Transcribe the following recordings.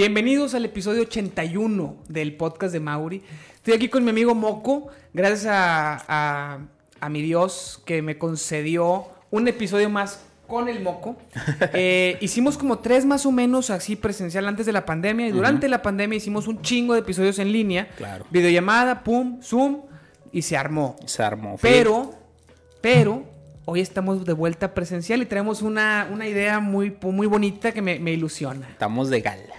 Bienvenidos al episodio 81 del podcast de Mauri. Estoy aquí con mi amigo Moco, gracias a, a- a mi Dios que me concedió un episodio más con el Moco. Eh, hicimos como tres más o menos así presencial antes de la pandemia y durante la pandemia hicimos un chingo de episodios en línea. Claro. Videollamada, pum, zoom y se armó. Se armó. Pero, pero, hoy estamos de vuelta presencial y traemos una, una idea muy, muy bonita que me, me ilusiona. Estamos de gala.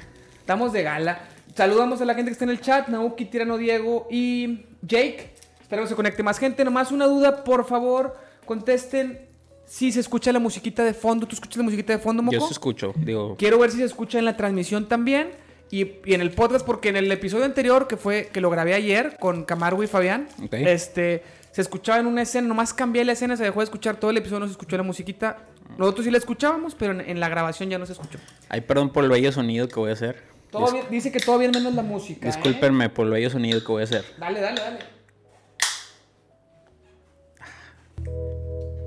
Estamos de gala. Saludamos a la gente que está en el chat, Nauki, Tirano Diego y Jake. Espero que se conecte más gente. Nomás una duda, por favor, contesten si se escucha la musiquita de fondo. ¿Tú escuchas la musiquita de fondo, Moco? Yo se escucho, digo, Quiero ver si se escucha en la transmisión también. Y, y en el podcast, porque en el episodio anterior, que fue que lo grabé ayer con Camargo y Fabián, este, se escuchaba en una escena, nomás cambié la escena, se dejó de escuchar todo el episodio, no se escuchó la musiquita. Nosotros sí la escuchábamos, pero en, en la grabación ya no se escuchó. ay, perdón por el bello sonido que voy a hacer. Todo Dis- bien- dice que todo bien menos la música. ¿eh? Discúlpenme por el bello sonido que voy a hacer. Dale, dale, dale.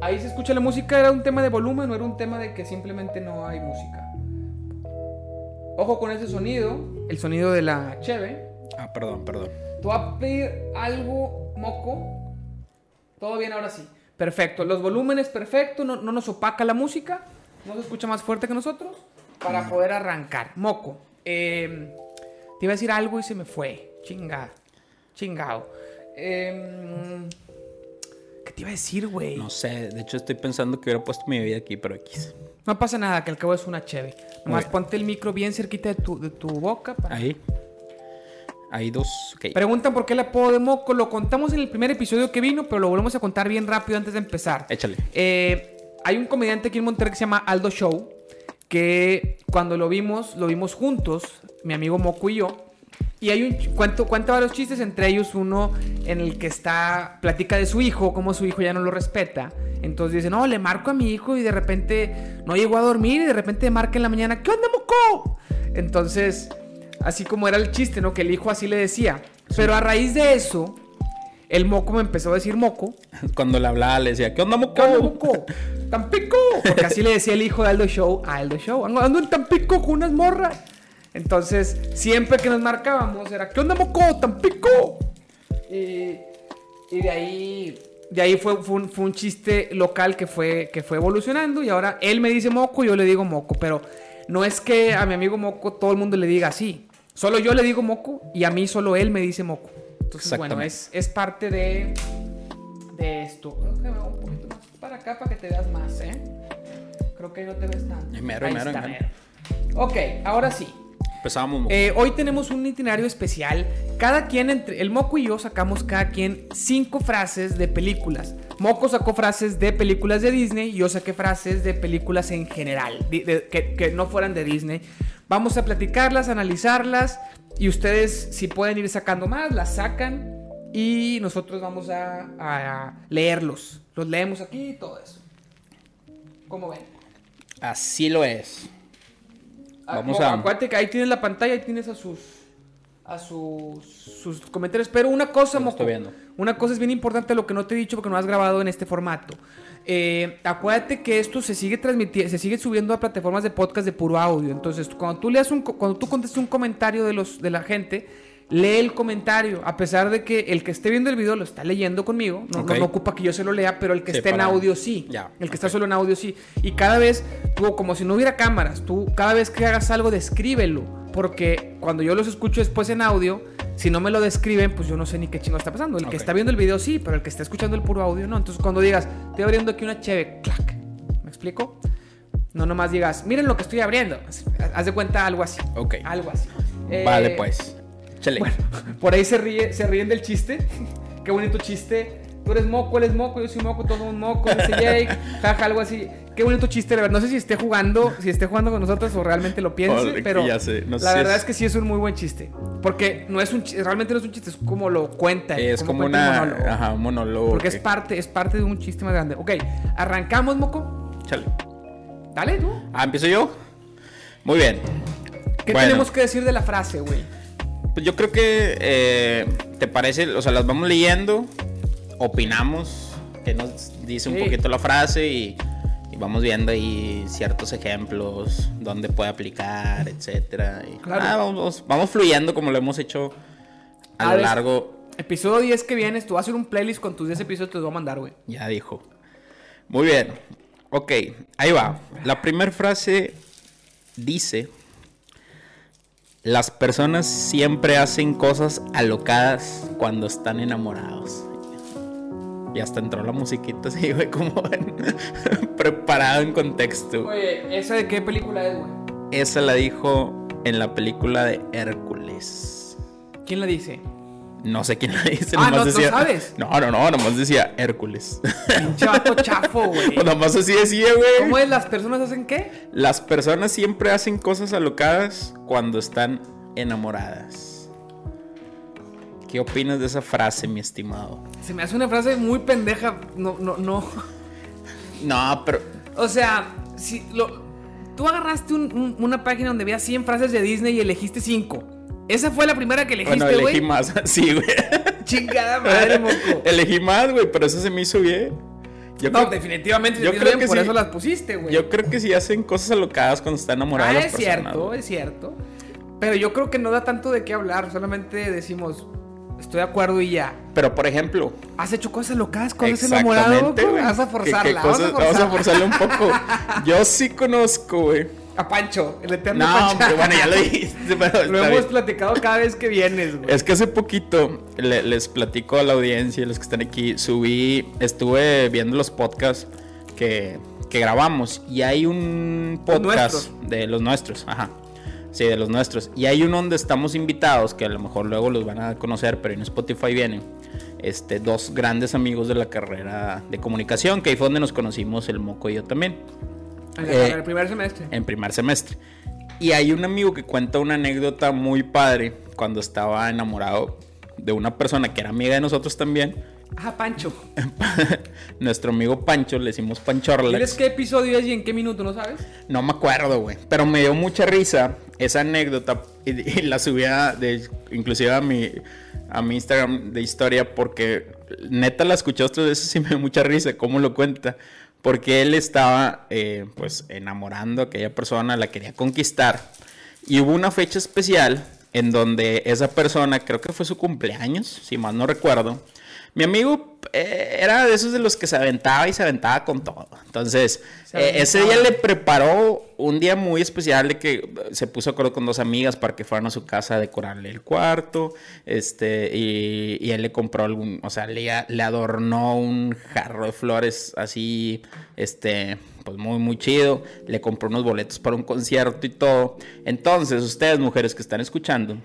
Ahí se escucha la música, era un tema de volumen, no era un tema de que simplemente no hay música. Ojo con ese sonido, el sonido de la cheve. Ah, perdón, perdón. Te voy a pedir algo, moco. Todo bien ahora sí. Perfecto. Los volúmenes perfecto, no, no nos opaca la música. No se escucha más fuerte que nosotros. Para poder arrancar. Moco. Eh, te iba a decir algo y se me fue. Chinga. Chingao. Eh, ¿Qué te iba a decir, güey? No sé, de hecho estoy pensando que hubiera puesto mi bebida aquí, pero X. No pasa nada, que al cabo es una cheve. Nomás bien. ponte el micro bien cerquita de tu, de tu boca. para- Ahí. Hay dos. Ok. Preguntan por qué el apodo de Moco. Lo contamos en el primer episodio que vino, pero lo volvemos a contar bien rápido antes de empezar. Échale. Eh, hay un comediante aquí en Monterrey que se llama Aldo Show, que cuando lo vimos, lo vimos juntos, mi amigo Moco y yo. Y hay un cuento, cuenta varios chistes, entre ellos uno en el que está, platica de su hijo, cómo su hijo ya no lo respeta. Entonces dice, no, le marco a mi hijo y de repente no llegó a dormir y de repente marca en la mañana, ¿qué onda, Moco? Entonces, así como era el chiste, ¿no? Que el hijo así le decía. Pero a raíz de eso, el Moco me empezó a decir Moco. Cuando le hablaba le decía, ¿qué onda, moco? ¿Qué onda, Moco? ¡Tampico! Porque así le decía el hijo de Aldo Show a Aldo Show. Ando ando en Tampico con unas morras. Entonces, siempre que nos marcábamos era, ¿qué onda, Moco? ¡Tampico! Y, y de ahí, de ahí fue, fue, un, fue un chiste local que fue, que fue evolucionando. Y ahora él me dice Moco, yo le digo Moco. Pero no es que a mi amigo Moco todo el mundo le diga así. Solo yo le digo Moco y a mí solo él me dice Moco. Entonces, bueno, es, es parte de, de esto. Déjame un poquito más para acá para que te veas más, ¿eh? Creo que no te ves tanto. Ay, mero, Ahí mero, está, mero. Ok, ahora sí. Empezábamos, moco. Eh, hoy tenemos un itinerario especial. Cada quien, entre el Moco y yo, sacamos cada quien cinco frases de películas. Moco sacó frases de películas de Disney y yo saqué frases de películas en general, di- de- que, que no fueran de Disney. Vamos a platicarlas, analizarlas y ustedes, si pueden ir sacando más, las sacan y nosotros vamos a, a leerlos. Los leemos aquí y todo eso. ¿Cómo ven? Así lo es. Ah, Vamos no, a- Acuérdate que ahí tienes la pantalla, ahí tienes a sus. A sus, sus comentarios. Pero una cosa, estoy viendo. Una cosa es bien importante lo que no te he dicho porque no has grabado en este formato. Eh, acuérdate que esto se sigue transmitiendo, se sigue subiendo a plataformas de podcast de puro audio. Entonces, cuando tú leas un, cuando tú contestes un comentario de los de la gente, lee el comentario. A pesar de que el que esté viendo el video lo está leyendo conmigo, no, no- Ok. no ocupa que yo se lo lea, pero el que Sí, esté en audio sí. El que está solo en audio sí. Y cada vez, tú, como si no hubiera cámaras, tú cada vez que hagas algo, descríbelo. Porque cuando yo los escucho después en audio, si no me lo describen, pues yo no sé ni qué chingo está pasando. El que está viendo el video sí, pero el que está escuchando el puro audio no. Entonces cuando digas, estoy abriendo aquí una cheve, clac. ¿Me explico? No nomás digas, miren lo que estoy abriendo. Haz de cuenta algo así. Ok. Algo así. Vale, Eh, pues. Échale. Bueno, por ahí se, ríe, se ríen del chiste. Qué bonito chiste. Tú eres moco, él es moco, yo soy moco, todos somos moco, dice Jake, jaja, algo así. Qué bonito chiste, la verdad. No sé si esté jugando, si esté jugando con nosotros o realmente lo piense, pero ya sé, no sé la si verdad es- es... que sí es un muy buen chiste. Porque no es un chi- realmente no es un chiste, es como lo cuenta. es como una. monólogo. Ajá, un monólogo. Porque es parte, es parte de un chiste más grande. Ok, arrancamos, moco. Échale. Dale, tú. Ah, empiezo yo. Muy bien. ¿Qué Bueno. tenemos que decir de la frase, güey? Pues yo creo que eh, te parece, o sea, las vamos leyendo, opinamos, que nos dice un poquito la frase y y vamos viendo ahí ciertos ejemplos, dónde puede aplicar, etcétera. Y, Claro. ah, vamos, vamos- fluyendo como lo hemos hecho a A lo largo. Episodio 10 que vienes, tú vas a hacer un playlist con tus 10 episodios, te los voy a mandar, güey. Ya dijo. Muy bien. Ok, ahí va. La primera frase dice: Las personas siempre hacen cosas alocadas cuando están enamorados. Y hasta entró la musiquita así, güey, como preparado en contexto. Oye, ¿esa de qué película es, güey? Esa la dijo en la película de Hércules. ¿Quién la dice? No sé quién la dice. Ah, nomás ¿no- no decía, sabes? No, no, no, nomás decía Hércules. Pinche vato chafo, güey. Nomás así decía, güey. ¿Cómo es? ¿Las personas hacen qué? Las personas siempre hacen cosas alocadas cuando están enamoradas. ¿Qué opinas de esa frase, mi estimado? Se me hace una frase muy pendeja. No, no, no. No, pero O sea, si lo, tú agarraste un- un- una página donde había 100 frases de Disney y elegiste 5. Esa fue la primera que bueno, elegiste, elegí güey. más. Sí, güey. Chingada madre, moco. elegí más, güey, pero eso se me hizo bien. Yo, No, creo, definitivamente. yo creo que por eso las pusiste, güey. yo creo que sí hacen cosas alocadas cuando están enamoradas Ah, las es personas. cierto, es cierto. Pero yo creo que no da tanto de qué hablar. Solamente decimos, estoy de acuerdo y ya. Pero, por ejemplo, ¿Has hecho cosas locas cuando estás enamorado? güey? Vas a ¿Qué- forzarla. qué vamos, cosas- a forzarla. vamos a forzarle un poco. Yo sí conozco, güey. A Pancho, el eterno No, Pancho. hombre, bueno, ya lo dijiste, pero Lo hemos bien. platicado cada vez que vienes, güey. Es que hace poquito le- les platico a la audiencia, los que están aquí, subí, estuve viendo los podcasts que, que grabamos y hay un podcast de los nuestros, ajá. Sí, de los nuestros. Y hay uno donde estamos invitados, que a lo mejor luego los van a conocer, pero en Spotify vienen. Este, dos grandes amigos de la carrera de comunicación, que ahí fue donde nos conocimos el Moco y yo también En eh, el, primer semestre. en primer semestre. Y hay un amigo que cuenta una anécdota muy padre cuando estaba enamorado de una persona que era amiga de nosotros también. Ajá, Pancho. Nuestro amigo Pancho, le decimos ¿Diles Panchorlax. qué episodio es y en qué minuto, no sabes? No me acuerdo, güey. Pero me dio mucha risa esa anécdota y, y la subía de, inclusive a mi, a mi Instagram de historia porque neta la escuché otras veces y me dio mucha risa cómo lo cuenta. Porque él estaba eh, pues enamorando a aquella persona, la quería conquistar. Y hubo una fecha especial en donde esa persona, creo que fue su cumpleaños, si mal no recuerdo. Mi amigo eh, era de esos de los que se aventaba y se aventaba con todo. Entonces, eh, ese día le preparó un día muy especial de que eh, se puso de acuerdo con dos amigas para que fueran a su casa a decorarle el cuarto. Este, y, y él le compró algún, o sea, le, le adornó un jarro de flores así, este, pues muy, muy chido. Le compró unos boletos para un concierto y todo. Entonces, ustedes, mujeres que están escuchando,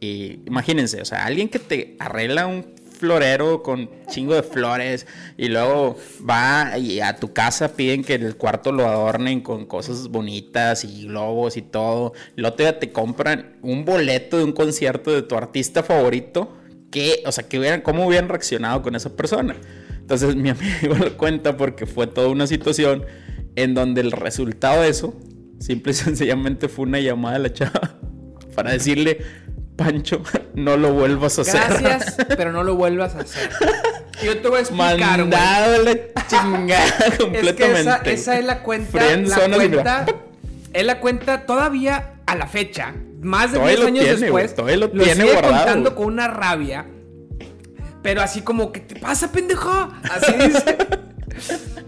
y imagínense, o sea, alguien que te arregla un florero con chingo de flores y luego va y a tu casa piden que el cuarto lo adornen con cosas bonitas y globos y todo. Y luego todavía te compran un boleto de un concierto de tu artista favorito. Que, o sea, que hubieran, cómo hubieran reaccionado con esa persona. Entonces mi amigo lo cuenta porque fue toda una situación en donde el resultado de eso simple y sencillamente fue una llamada de la chava para decirle, Pancho, no lo vuelvas a hacer. Gracias, pero no lo vuelvas a hacer. Yo te voy a explicar, güey. Mandado la chingada Es que completamente. esa, esa es la cuenta. Friend la cuenta es la cuenta todavía a la fecha. Más de Todavía 10 lo años tiene, después. todavía lo tiene sigue guardado, contando con una rabia. Pero así como, ¿qué te pasa, pendejo? Así dice.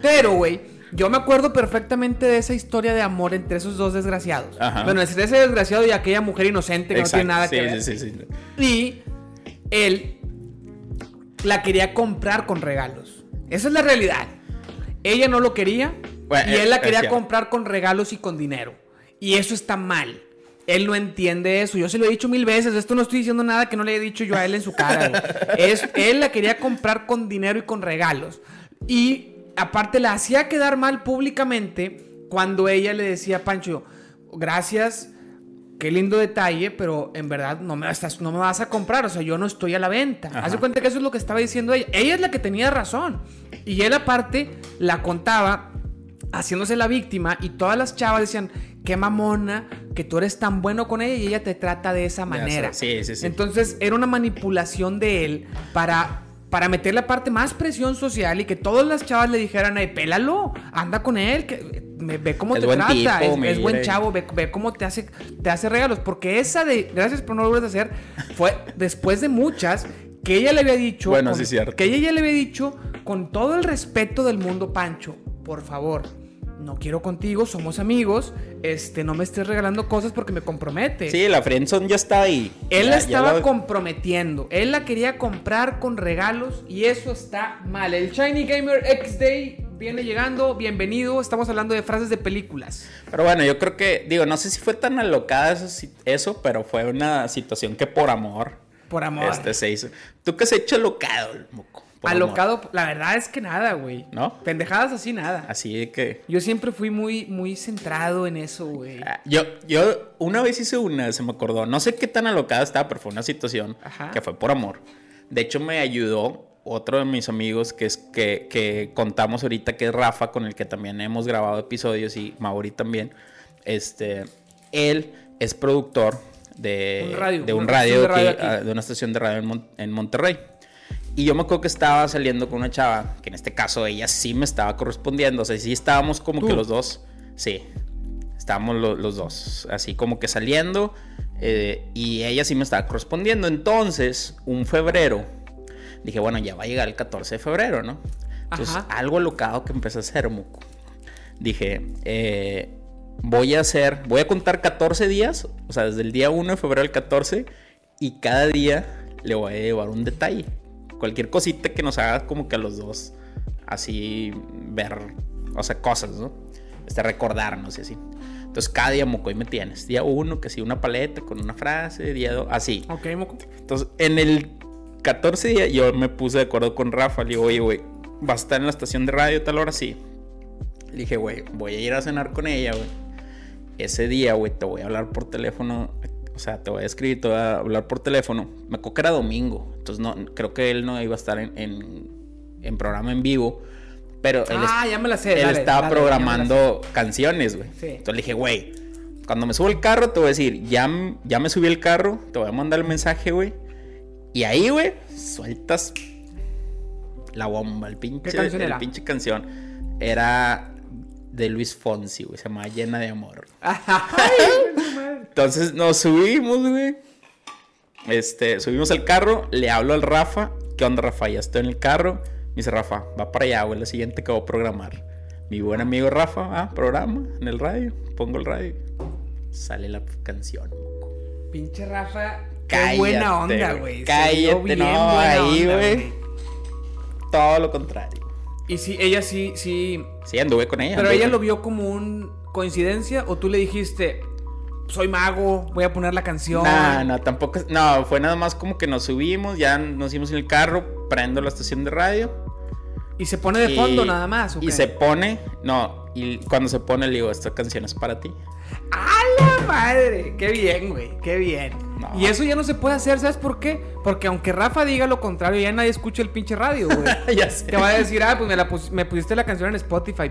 pero, güey, yo me acuerdo perfectamente de esa historia de amor entre esos dos desgraciados. Ajá. Bueno, entre ese desgraciado y aquella mujer inocente que no tiene Exacto, nada sí, que ver. sí, sí, sí. Y él la quería comprar con regalos. Esa es la realidad. Ella no lo quería Bueno, y él la quería comprar con regalos y con dinero. Y eso está mal. Él no entiende eso. Yo se lo he dicho mil veces. Esto no estoy diciendo nada que no le haya dicho yo a él en su cara. Es, él la quería comprar con dinero y con regalos. Y aparte la hacía quedar mal públicamente cuando ella le decía a Pancho, gracias, qué lindo detalle, pero en verdad no me, estás, no me vas a comprar, o sea, yo no estoy a la venta. Ajá. Haz de cuenta que eso es lo que estaba diciendo ella. Ella es la que tenía razón. Y él aparte la contaba haciéndose la víctima y todas las chavas decían, qué mamona, que tú eres tan bueno con ella y ella te trata de esa manera. sí, sí, sí. Entonces era una manipulación de él para para meter la parte más presión social y que todas las chavas le dijeran, ay, pélalo, anda con él, que me, ve cómo Es te trata, tipo, es, buen chavo, ve, ve cómo te hace, te hace regalos. Porque esa de gracias por no lo a hacer fue después de muchas que ella le había dicho, Bueno, con- sí, cierto. que ella ya le había dicho con todo el respeto del mundo, Pancho, por favor. No quiero contigo, somos amigos. Este, no me estés regalando cosas porque me compromete. Sí, la friendzone ya está ahí. Él Ya- la estaba la- comprometiendo. Él la quería comprar con regalos y eso está mal. El Shiny Gamer X Day viene llegando. Bienvenido. Estamos hablando de frases de películas. Pero bueno, yo creo que, digo, no sé si fue tan alocada eso, eso, pero fue una situación que por amor, Por amor. este se hizo. ¿Tú qué has hecho alocado, moco? Por amor. Alocado, la verdad es que nada, güey. ¿No? Pendejadas así, nada. Así que... Yo siempre fui muy, muy centrado en eso, güey. Ah, Yo, yo una vez hice una, se me acordó. No sé qué tan alocada estaba, pero fue una situación Ajá. que fue por amor. De hecho, me ayudó otro de mis amigos que es que, que contamos ahorita, que es Rafa, con el que también hemos grabado episodios, y Mauri también. Este, él es productor de Un radio, de un una radio, estación de radio aquí, aquí. ah, de una estación de radio en, Mon- en Monterrey. Y yo me acuerdo que estaba saliendo con una chava, que en este caso ella sí me estaba correspondiendo. O sea, sí estábamos como ¿Tú? que los dos. Sí, estábamos lo- los dos. Así como que saliendo. eh, y ella sí me estaba correspondiendo. Entonces, un febrero, dije, bueno, ya va a llegar el 14 de febrero, ¿no? Entonces, Ajá. algo alocado que empecé a hacer, Muco. Dije, eh, voy a hacer, voy a contar 14 días, o sea, desde el día 1 de febrero al 14, y cada día le voy a llevar un detalle. Cualquier cosita que nos haga como que a los dos, así ver, o sea, cosas, ¿no? Este, recordarnos y así. Entonces, cada día, Moco, ahí me tienes. Día 1, que sí, una paleta con una frase, día 2, así. Ok, moco. Entonces, en el 14 día yo me puse de acuerdo con Rafa. Le digo, oye, güey, ¿vas a estar en la estación de radio tal hora? Sí. Le dije, güey, voy a ir a cenar con ella, güey. Ese día, güey, te voy a hablar por teléfono. O sea, te voy a escribir, te voy a hablar por teléfono. Me acuerdo que era domingo. Entonces, no, creo que él no iba a estar en, en, en programa en vivo. Pero él, Ah, ya me la sé. él dale, estaba dale, programando canciones, güey. Sí. Entonces le dije, güey, cuando me subo el carro te voy a decir, ya, ya me subí el carro, te voy a mandar el mensaje, güey. Y ahí, güey, sueltas la bomba, el pinche, ¿Qué canción el era? pinche canción. Era de Luis Fonsi, güey, se llama Llena de Amor. Entonces nos subimos, güey. Este, subimos al carro, le hablo al Rafa. ¿Qué onda, Rafa? Ya estoy en el carro. Me dice Rafa, va para allá, güey, la siguiente que voy a programar. Mi buen amigo Rafa, ah, programa en el radio. Pongo el radio. Sale la canción. Pinche Rafa. Qué buena onda, güey. Cállate, no, ahí, güey. Todo lo contrario. Y sí, ella sí, sí. Sí, anduve con ella. Pero anduve ella lo vio como un coincidencia o tú le dijiste, soy mago, voy a poner la canción. No, no, tampoco. No, fue nada más como que nos subimos, ya nos fuimos en el carro, prendo la estación de radio. Y se pone de fondo nada más. ¿o Y qué? se pone, no, y cuando se pone le digo, esta canción es para ti. ¡A la madre! Qué bien, güey, qué bien. No. Y eso ya no se puede hacer, ¿sabes por qué? Porque aunque Rafa diga lo contrario, ya nadie escucha el pinche radio, güey. ya sé. Te va a decir, ah, pues me, la pus- me pusiste la canción en Spotify.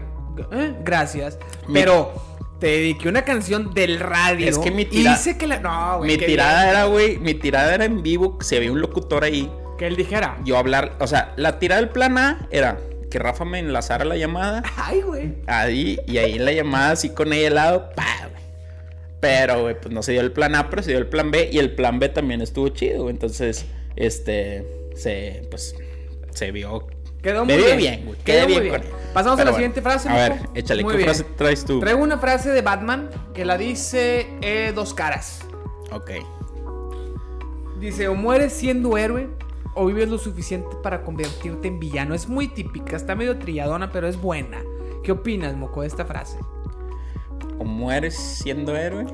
Eh, gracias. Pero te dediqué una canción del radio. Es que mi y tira- hice que la. No, güey. Mi tirada bien. era, güey, mi tirada era en vivo, si había un locutor ahí, Que él dijera. yo hablar, o sea, la tirada del plan A era que Rafa me enlazara la llamada, Ay, güey. ahí, y ahí en la llamada así con ella al lado, pa, güey. Pero, güey, pues no se dio el plan A, pero se dio el plan B, y el plan B también estuvo chido, güey. entonces, este, se, pues, se vio Quedó muy bien. bien, güey. Quedó Quedé muy bien bien. con él. Pasamos a la bueno. siguiente frase. A ver, échale, Muy ¿qué bien. frase traes tú? Traigo una frase de Batman que la dice eh, dos caras. Ok. Dice, o mueres siendo héroe o vives lo suficiente para convertirte en villano. Es muy típica, está medio trilladona, pero es buena. ¿Qué opinas, Moco, de esta frase? O mueres siendo héroe.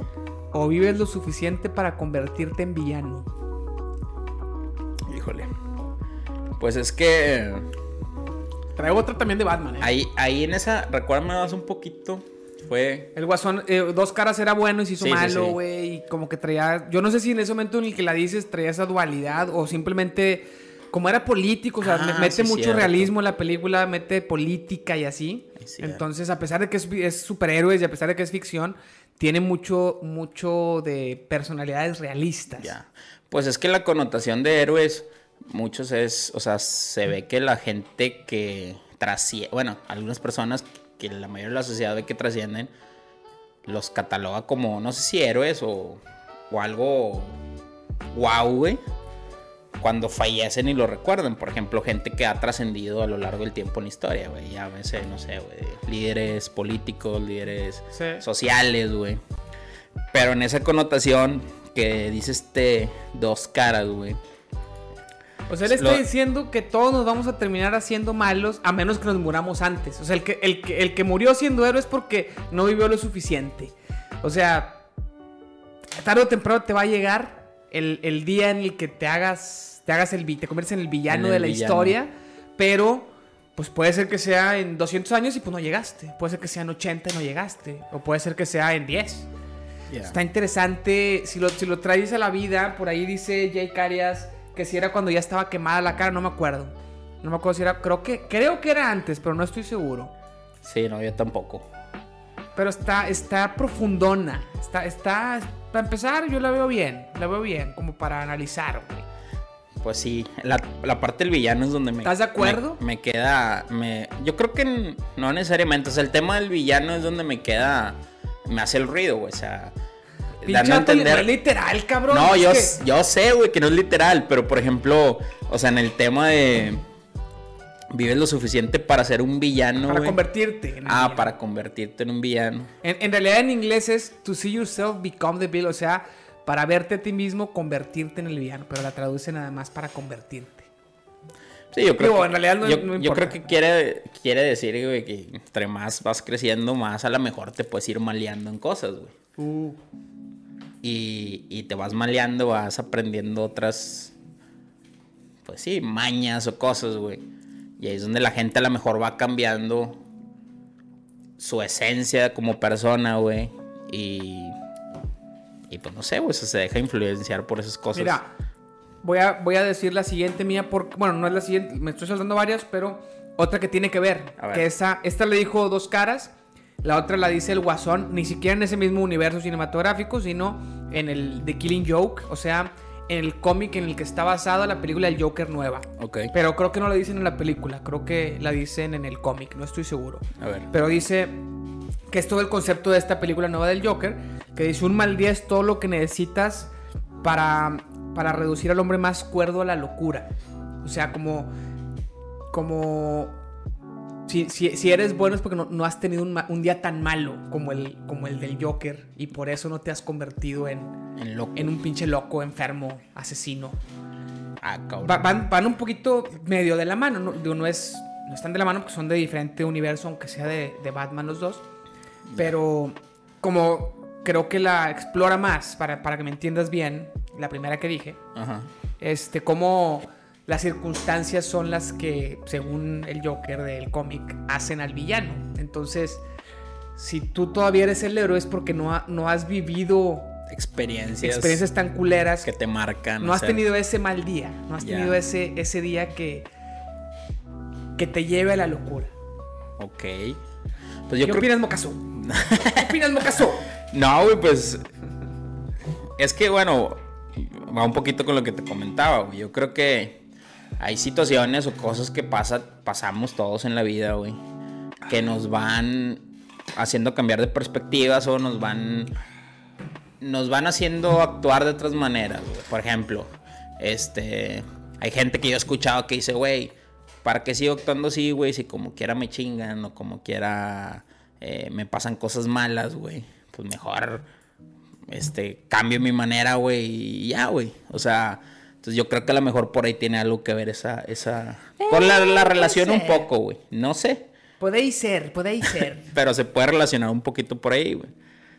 O vives lo suficiente para convertirte en villano. Híjole. Pues es que Traigo otra también de Batman, ¿eh? ahí, ahí en esa, recuérdame más un poquito. Fue. El guasón, eh, dos caras era bueno y se hizo Sí, malo, sí. güey. Y como que traía. Yo no sé si en ese momento en el que la dices traía esa dualidad o simplemente. Como era político, o sea, Ah, me- mete sí, mucho cierto. realismo en la película, mete política y así. Entonces, a pesar de que es, es superhéroes y a pesar de que es ficción, tiene mucho, mucho de personalidades realistas. Ya. Pues es que la connotación de héroes muchos es, o sea, se ve que la gente que trasciende, bueno, algunas personas que la mayoría de la sociedad ve que trascienden, los cataloga como, no sé si héroes o, o algo wow, güey. Cuando fallecen y lo recuerdan. Por ejemplo, gente que ha trascendido a lo largo del tiempo en la historia, güey. Ya veces, no sé, güey. Líderes políticos, líderes Sí. sociales, güey. Pero en esa connotación que dice este dos caras, güey. O sea, él está Lo- diciendo que todos nos vamos a terminar haciendo malos a menos que nos muramos antes. O sea, el que, el que, el que murió siendo héroe es porque no vivió lo suficiente. O sea, tarde o temprano te va a llegar el, el día en el que te hagas, te hagas el te conviertes en el villano En el de la villano. historia, pero pues puede ser que sea en 200 años y pues no llegaste. Puede ser que sea en 80 y no llegaste. O puede ser que sea en 10. Está interesante. Si lo, si lo traes a la vida, por ahí dice Jake Arias que si era cuando ya estaba quemada la cara, no me acuerdo. No me acuerdo si era. Creo que, creo que era antes, pero no estoy seguro. Sí, no, yo tampoco. Pero está, está profundona. Está, está. Para empezar, yo la veo bien. La veo bien, como para analizar, güey. Pues sí, la, la parte del villano es donde me... ¿Estás de acuerdo? Me, me queda... Me, yo creo que no necesariamente. O sea, el tema del villano es donde me queda... Me hace el ruido, güey. O sea... Dando a entender... no es literal, cabrón. No, yo, que- yo sé, güey, que no es literal, pero por ejemplo, o sea, en el tema de vives lo suficiente para ser un villano, Para convertirte. en Ah, villano. para convertirte en un villano. En, en realidad en inglés es to see yourself become the villain. O sea, para verte a ti mismo, convertirte en el villano. Pero la traduce nada más para convertirte. Sí, yo creo Digo, que, en realidad no- yo, no yo creo que quiere, quiere decir, güey, que entre más vas creciendo, más a lo mejor te puedes ir maleando en cosas, güey. Uh, Y, y te vas maleando, vas aprendiendo otras, pues sí, mañas o cosas, güey. Y ahí es donde la gente a lo mejor va cambiando su esencia como persona, güey. Y, y pues no sé, güey, se deja influenciar por esas cosas. Mira, voy a, voy a decir la siguiente mía. Por, bueno, no es la siguiente, me estoy saltando varias, pero otra que tiene que ver. A ver. Que esa, esta le dijo dos caras. La otra la dice el Guasón, ni siquiera en ese mismo universo cinematográfico, sino en el The Killing Joke, o sea, el cómic en el que está basada la película El Joker nueva. Ok, Pero creo que no la dicen en la película, creo que la dicen en el cómic, no estoy seguro. a ver. Pero dice que es todo el concepto de esta película nueva del Joker, que dice un mal día es todo lo que necesitas para, para reducir al hombre más cuerdo a la locura. O sea, como... como si, si- si eres bueno es porque no, no has tenido un, día tan malo como el, como el del Joker y por eso no te has convertido en, En loco. en un pinche loco, enfermo, asesino. Ah. Va- van, van un poquito medio de la mano. No, digo, no es, no están de la mano porque son de diferente universo, aunque sea de, de Batman los dos. Pero como creo que la explora más, para, para que me entiendas bien, la primera que dije, Ajá. este, como las circunstancias son las que, según el Joker del cómic, hacen al villano. Entonces, si tú todavía eres el héroe es porque no, ha- no has vivido Experiencias, experiencias tan culeras que te marcan. no has sea, tenido ese mal día. No has tenido ese, ese día que, que te lleve a la locura. Ok. Pues yo ¿Qué creo opinas, Mocaso? ¿Qué opinas, Mocaso? No, güey, pues. Es que, bueno, va un poquito con lo que te comentaba, güey. Yo creo que hay situaciones o cosas que pasa, pasamos todos en la vida, güey. Que nos van haciendo cambiar de perspectivas o nos van. Nos van haciendo actuar de otras maneras, güey. Por ejemplo, este. Hay gente que yo he escuchado que dice, güey, ¿para qué sigo actuando así, güey? Si como quiera me chingan o como quiera eh, me pasan cosas malas, güey. Pues mejor, este, cambio mi manera, güey, y ya, güey. O sea, entonces yo creo que a lo mejor por ahí tiene algo que ver esa, esa... Por la, relación un poco, güey. No sé, Podéis ser, podéis ser. pero se puede relacionar un poquito por ahí, güey.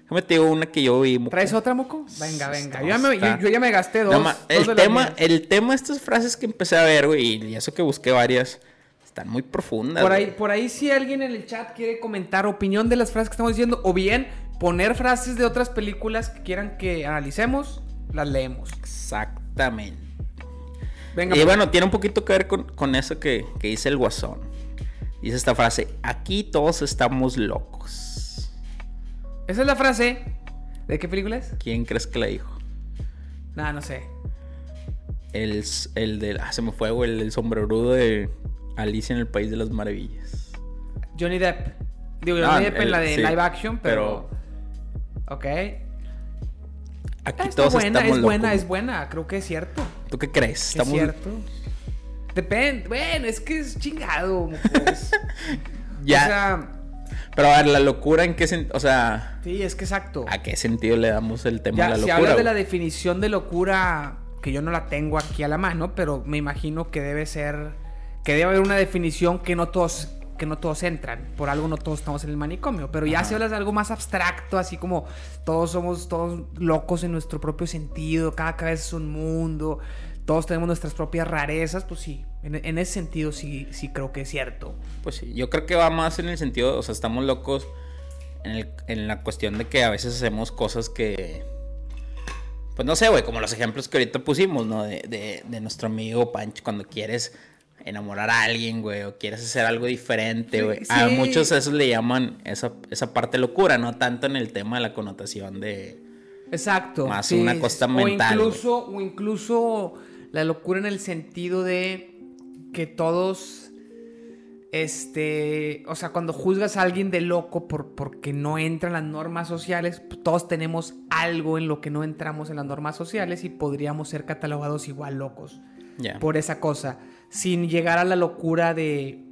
Déjame te digo una que yo vi. moco. ¿Traes otra, Moco? Venga, venga. Yo ya me, yo- ya me gasté dos. No, ma- dos el, de tema, el tema de estas frases que empecé a ver, güey, y eso que busqué varias, están muy profundas. Por ahí, güey. por ahí si alguien en el chat quiere comentar opinión de las frases que estamos diciendo o bien poner frases de otras películas que quieran que analicemos, las leemos. Exactamente. Venga, y pues. bueno, tiene un poquito que ver con, con eso que, que dice el guasón. Dice esta frase, aquí todos estamos locos. esa es la frase. ¿De qué película es? ¿Quién crees que la dijo? Nada, no sé. el, el de. Ah, se me fue, güey, el, el sombrerudo de Alicia en el País de las Maravillas. Johnny Depp. Digo, No, Johnny Depp en la de sí, live action, pero. pero- Ok. Aquí Está todos buena, estamos es buena, locos. es buena. Creo que es cierto. ¿Tú qué crees? Es cierto. Depende. Bueno, es que es chingado. Pues. Ya. O sea, Pero a ver, la locura en qué sentido. O sea, sí, es que exacto. ¿a qué sentido le damos el tema Ya, de la si locura? hablas de la definición de locura, que yo no la tengo aquí a la mano, pero me imagino que debe ser, que debe haber una definición que no todos, que no todos entran. Por algo no todos estamos en el manicomio. Pero ya Ajá. si hablas de algo más abstracto, así como todos somos todos locos en nuestro propio sentido, cada cabeza es un mundo, todos tenemos nuestras propias rarezas, pues sí, en, en ese sentido sí, sí creo que es cierto. Pues sí, yo creo que va más en el sentido, o sea, estamos locos en, el- en la cuestión de que a veces hacemos cosas que, pues no sé, güey, como los ejemplos que ahorita pusimos, ¿no? De, de- de nuestro amigo Pancho, cuando quieres enamorar a alguien, güey, o quieres hacer algo diferente, Sí, güey. A muchos esos le llaman esa, esa parte locura, no tanto en el tema de la connotación de... Exacto. Más una cosa mental, O incluso, o incluso la locura en el sentido de que todos, este, o sea, cuando juzgas a alguien de loco por, porque no entra en las normas sociales, pues, todos tenemos algo en lo que no entramos en las normas sociales y podríamos ser catalogados igual locos Ya. por esa cosa, sin llegar a la locura de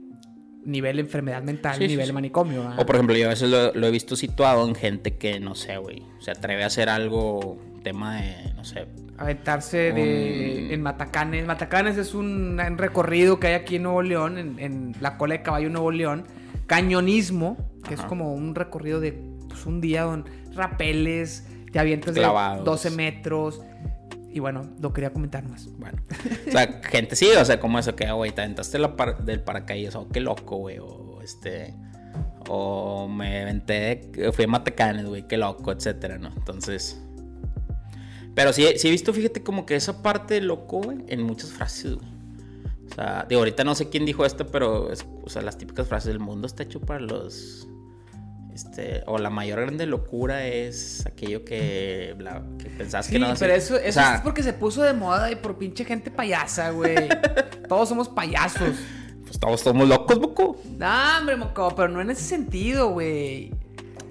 nivel enfermedad mental, Sí, nivel sí. manicomio. ¿verdad? O por ejemplo, yo a veces lo, lo he visto situado en gente que, no sé, güey, se atreve a hacer algo, tema de, no sé, aventarse de, Un- en Matacanes. Matacanes es un, un recorrido que hay aquí en Nuevo León, en, en la cola de caballo Nuevo León. Cañonismo, que es como un recorrido de pues, un día con rapeles, te avientas Clavados. de 12 metros. Y bueno, lo quería comentar más. Bueno, o sea, gente sí, o sea, como eso que, güey, te aventaste la par- del paracaídas, o qué loco, güey, o este, o me aventé, fui a Matacanes, güey, qué loco, etcétera, ¿no? Entonces, pero sí, sí he visto, fíjate, como que esa parte loco, güey, en muchas frases, güey. O sea, digo, ahorita no sé quién dijo esto, pero, o sea, las típicas frases del mundo está hecho para los... Este, o la mayor grande locura es aquello que, bla- que pensás que Sí, no pero eso, o eso sea, es porque se puso de moda y por pinche gente payasa, güey. Todos somos payasos. Pues todos somos locos, Boco. No, hombre, moco, pero no en ese sentido, güey.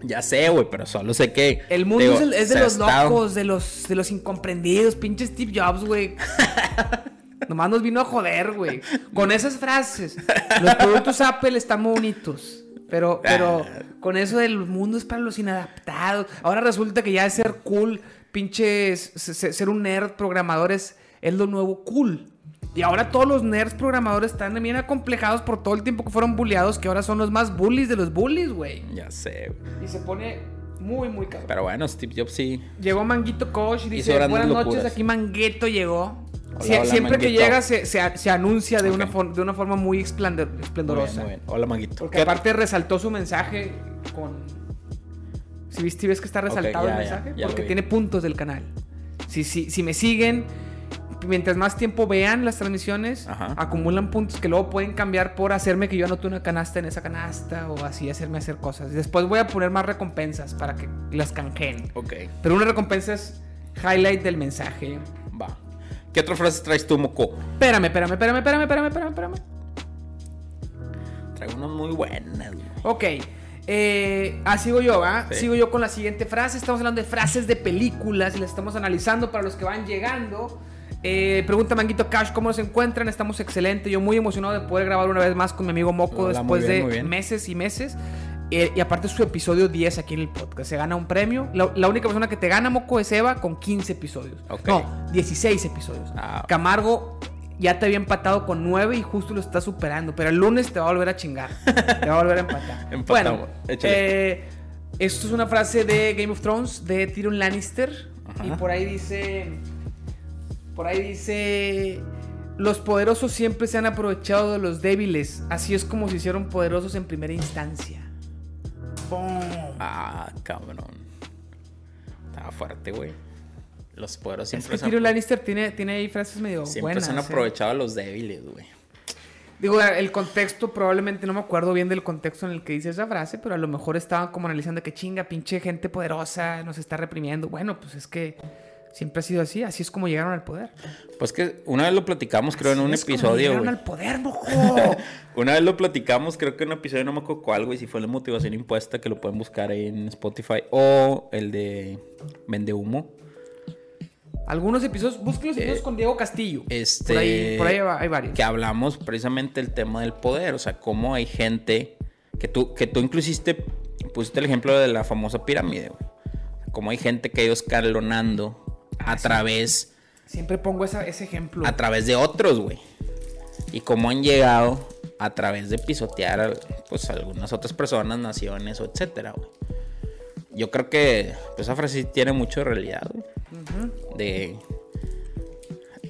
Ya sé, güey, pero solo sé que. El mundo digo, es, el- es de los estado- locos, de los, de los incomprendidos, pinche Steve Jobs, güey. Nomás nos vino a joder, güey. Con esas frases. Los productos Apple están muy bonitos. Pero, pero con eso del mundo es para los inadaptados. Ahora resulta que ya ser cool, pinche ser un nerd programador es, es lo nuevo cool. Y ahora todos los nerds programadores están bien acomplejados por todo el tiempo que fueron bulleados, que ahora son los más bullies de los bullies, güey. Ya sé. Y se pone muy, muy cabrón. Pero bueno, Steve Jobs sí. Llegó Manguito Coach y dice, buenas noches, locuras". aquí Manguito llegó. Hola, Sie- hola, siempre que Manguito. llega se, se- se anuncia de, una Ok. for- de una forma muy esplendor- Muy esplendorosa. bien, muy bien. Hola, Maguito. Porque ¿Qué- aparte resaltó su mensaje con... Si viste, ves que está resaltado ya, el ya, mensaje, ya lo porque tiene puntos del canal. Si, si, si me siguen, mientras más tiempo vean las transmisiones, Ajá. acumulan puntos que luego pueden cambiar por hacerme que yo anote una canasta en esa canasta o así hacerme hacer cosas. Después voy a poner más recompensas para que las canjeen. Ok, Pero una recompensa es highlight del mensaje. ¿Qué otra frase traes tú, Moco? Espérame, espérame, espérame, espérame, espérame, espérame, espérame. Traigo unas muy buenas, güey. Ok. Eh, ah, sigo yo, ¿va? Sí. Sigo yo con la siguiente frase. Estamos hablando de frases de películas y las estamos analizando para los que van llegando. Eh, pregunta Manguito Cash, ¿cómo se encuentran? Estamos excelente. Yo muy emocionado de poder grabar una vez más con mi amigo Moco Hola, después bien, de meses y meses. Eh, y aparte su episodio 10 aquí en el podcast. Se gana un premio. La, la única persona que te gana, Moco, es Eva con 15 episodios. No, 16 episodios. Ah. Camargo ya te había empatado con 9 y justo lo está superando. Pero el lunes te va a volver a chingar. te va a volver a empatar. Empatamos. Bueno, eh, esto es una frase de Game of Thrones de Tyrion Lannister. Ajá. Y por ahí dice. Por ahí dice. Los poderosos siempre se han aprovechado de los débiles. Así es como se hicieron poderosos en primera instancia. ¡Pum! Ah, cabrón. Estaba fuerte, güey. Los poderos Es siempre, que se, han- Tyrion Lannister tiene, tiene ahí frases medio siempre buenas. se han ¿eh? aprovechado a los débiles, güey. Digo, el contexto, probablemente no me acuerdo bien del contexto en el que dice esa frase, pero a lo mejor estaban como analizando que chinga, pinche gente poderosa, nos está reprimiendo. Bueno, pues es que Siempre ha sido así, así es como llegaron al poder. Pues que una vez lo platicamos, creo, en un es como episodio, llegaron al poder, mojo. Una vez lo platicamos, creo que en un episodio, no me acuerdo cuál, güey, si fue la motivación impuesta, que lo pueden buscar ahí en Spotify, o el de Vende Humo. Algunos episodios, busquen los episodios con Diego Castillo. Eh, Este, Por ahí, por ahí hay varios. Que hablamos precisamente del tema del poder, o sea, cómo hay gente que tú, que tú inclusiste, pusiste el ejemplo de la famosa pirámide, güey. Cómo hay gente que ha ido escalonando A través, Siempre pongo esa- ese ejemplo. a través de otros, güey. Y cómo han llegado a través de pisotear a, pues algunas otras personas, naciones o etcétera, güey. Yo creo que pues, esa frase sí tiene mucho de realidad, güey. De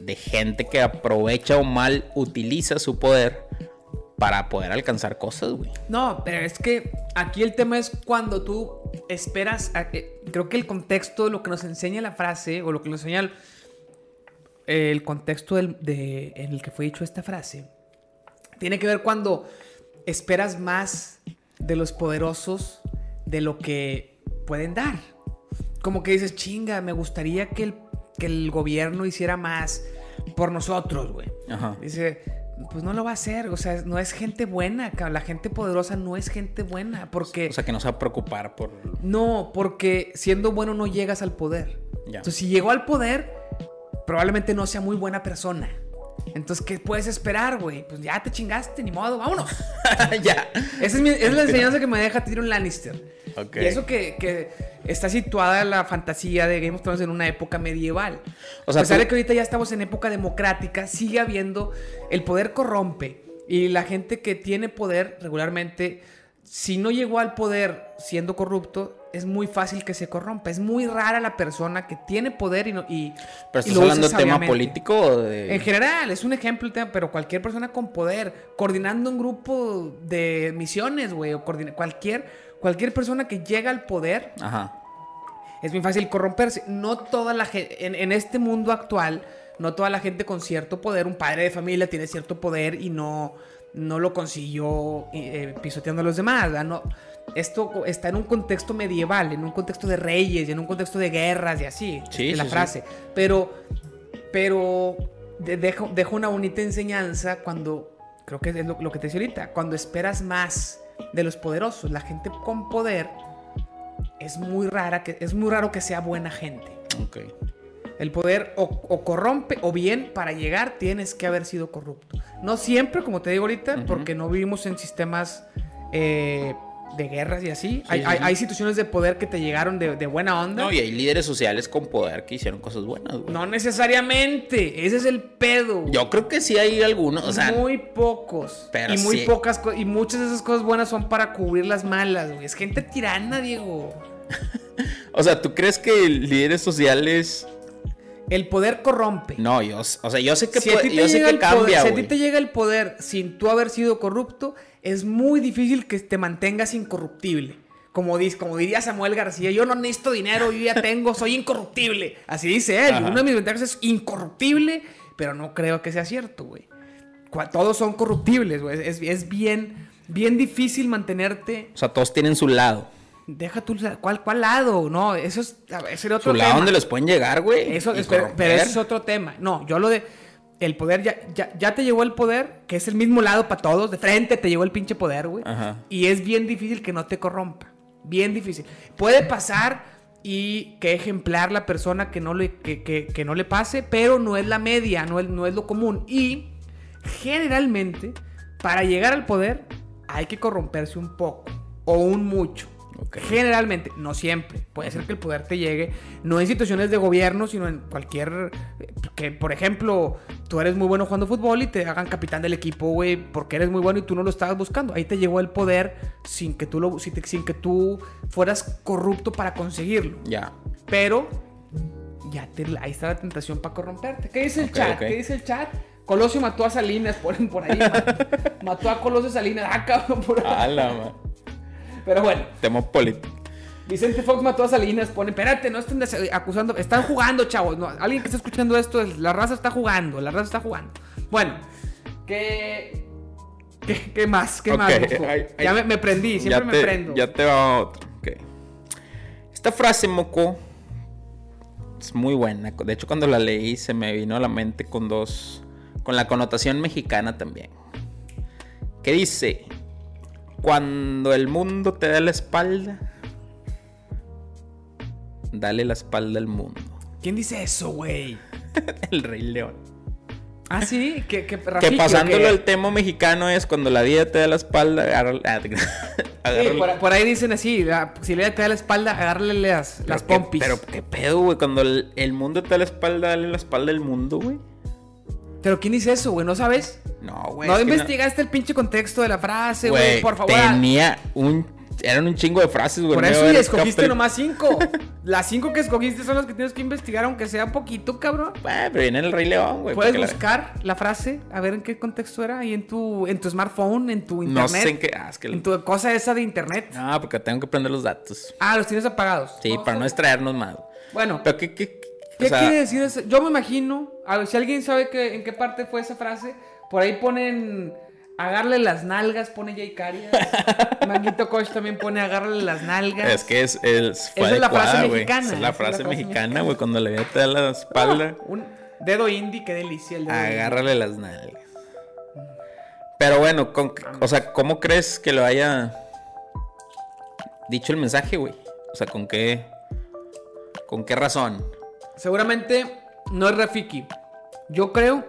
de gente que aprovecha o mal utiliza su poder para poder alcanzar cosas, güey. No, pero es que aquí el tema es cuando tú esperas. a que- creo que el contexto, lo que nos enseña la frase, o lo que nos enseña el, el contexto del- de, en el que fue dicho esta frase, tiene que ver cuando esperas más de los poderosos de lo que pueden dar. Como que dices, chinga, me gustaría que el, que el gobierno hiciera más por nosotros, güey. Ajá. Dice, pues no lo va a hacer, o sea, no es gente buena, la gente poderosa no es gente buena, porque... O sea, que no se va a preocupar por... no, porque siendo bueno no llegas al poder. Ya. Entonces, si llegó al poder, probablemente no sea muy buena persona. Entonces, ¿qué puedes esperar, güey? Pues ya te chingaste, ni modo, vámonos. ya. Esa es, mi- esa es la enseñanza que me deja Tyrion Lannister. Ok. Y eso que, que está situada la fantasía de Game of Thrones en una época medieval. O sea, a pesar tú- de que ahorita ya estamos en época democrática, sigue habiendo. El poder corrompe. Y la gente que tiene poder regularmente, si no llegó al poder siendo corrupto, es muy fácil que se corrompa. Es muy rara la persona que tiene poder y no. Y, Pero y estás lo hablando de tema político o de... En general, es un ejemplo el tema, pero cualquier persona con poder, coordinando un grupo de misiones, güey, o cualquier, cualquier persona que llega al poder, Ajá. es muy fácil corromperse. No toda la gente, en, en este mundo actual, no toda la gente con cierto poder, un padre de familia tiene cierto poder y no, no lo consiguió eh, pisoteando a los demás. ¿verdad? No, esto está en un contexto medieval, en un contexto de reyes, y en un contexto de guerras y así. Sí, es la sí, sí. frase. Pero, pero de- dejo, dejo una bonita enseñanza cuando, creo que es lo, lo que te decía ahorita, cuando esperas más de los poderosos. La gente con poder es muy rara, que, es muy raro que sea buena gente. Ok. El poder o, o corrompe o bien para llegar tienes que haber sido corrupto. No siempre, como te digo ahorita, Ujú. porque no vivimos en sistemas eh, de guerras y así. hay, sí, hay- sí. hay situaciones de poder que te llegaron de, de buena onda. No, y hay líderes sociales con poder que hicieron cosas buenas, güey. No necesariamente. Ese es el pedo. güey. Yo creo que sí hay algunos, o sea... muy pocos. pero y muy sí. pocas y muchas de esas cosas buenas son para cubrir las malas, güey. Es gente tirana, Diego. O sea, ¿tú crees que líderes sociales... El poder corrompe. No, yo, o sea, yo sé que, si a puede- ti te yo sé que el poder, cambia, si a ti te llega el poder sin tú haber sido corrupto, es muy difícil que te mantengas incorruptible. Como, dis- como diría Samuel García, yo no necesito dinero, yo ya tengo, soy incorruptible. Así dice él. Ajá. Una de mis ventajas es incorruptible, pero no creo que sea cierto, güey. Todos son corruptibles, güey. Es, es bien, bien difícil mantenerte. O sea, todos tienen su lado. Deja tú, ¿cuál, cuál lado? No, eso es, ese sería otro Su lado tema. donde los pueden llegar, güey. Eso, es- pero, pero eso es otro tema. No, yo lo de. El poder ya, ya, ya te llegó el poder, que es el mismo lado para todos. De frente te llegó el pinche poder, güey. Y es bien difícil que no te corrompa. Bien difícil. Puede pasar y que ejemplar la persona que no le, que, que- que no le pase, pero no es la media, no es, no es lo común. Y generalmente, para llegar al poder, hay que corromperse un poco o un mucho. Ok. Generalmente, no siempre. Puede ser que el poder te llegue, no en situaciones de gobierno, sino en cualquier. Que, por ejemplo, tú eres muy bueno jugando fútbol y te hagan capitán del equipo, güey, porque eres muy bueno y tú no lo estabas buscando. Ahí te llegó el poder sin que tú, lo, sin, que tú fueras corrupto para conseguirlo. Ya. Pero ya te, ahí está la tentación para corromperte. ¿Qué dice el chat? ¿Qué dice el chat? Colosio mató a Salinas, ponen por ahí. ma- mató a Colosio Salinas. Ah, cabrón, por ahí. Ala, man. Pero bueno. Tema político. Vicente Fox mató a Salinas, pone, espérate, no estén acusando, están jugando, chavos. No, alguien que está escuchando esto, es- la raza está jugando, la raza está jugando. Bueno, ¿qué, qué, qué más? ¿Qué más? Moco? ay, ay. ya me, me prendí, siempre ya me te, prendo. Ya te va otro. Esta frase, moco, Es muy buena. De hecho, cuando la leí se me vino a la mente con dos. Con la connotación mexicana también. ¿Qué dice? Cuando el mundo te da la espalda, dale la espalda al mundo. ¿Quién dice eso, güey? el Rey León. Ah, sí, que, que, que pasándolo el tema mexicano es cuando la vida te da la espalda, agárrale. Ah, sí, por, ahí dicen así: si la vida te da la espalda, agárrale las, las pompis. pero qué pedo, güey. Cuando el, el, mundo te da la espalda, dale la espalda al mundo, güey. Pero ¿quién dice eso, güey? ¿No sabes? No, güey. No investigaste el pinche contexto de la frase, güey. Por favor. Tenía un eran un chingo de frases, güey. Por eso y escogiste nomás cinco. Las cinco que escogiste son las que tienes que investigar, aunque sea poquito, cabrón. Bueno, pero viene el Rey León, güey. Puedes buscar la... frase, a ver en qué contexto era, ahí en tu, en tu smartphone, en tu internet. No sé en qué. Ah, es que... En tu cosa esa de internet. No, porque tengo que prender los datos. Ah, los tienes apagados. Sí, para no extraernos más. Bueno. Pero qué, qué, ¿Qué quiere decir eso? Yo me imagino, a ver, si alguien sabe que, en qué parte fue esa frase, por ahí ponen Agarle las nalgas, pone Jay Carias. Manguito Coach también pone agarrarle las nalgas. Es que es, es, fue es la frase mexicana. es la frase, mexicana, güey. Cuando le ve a la espalda. un dedo indie, qué delicia el dedo Agárrale las nalgas. Pero bueno, o sea, ¿cómo crees que lo haya dicho el mensaje, güey? O sea, ¿con qué, con qué razón? Seguramente no es Rafiki. Yo creo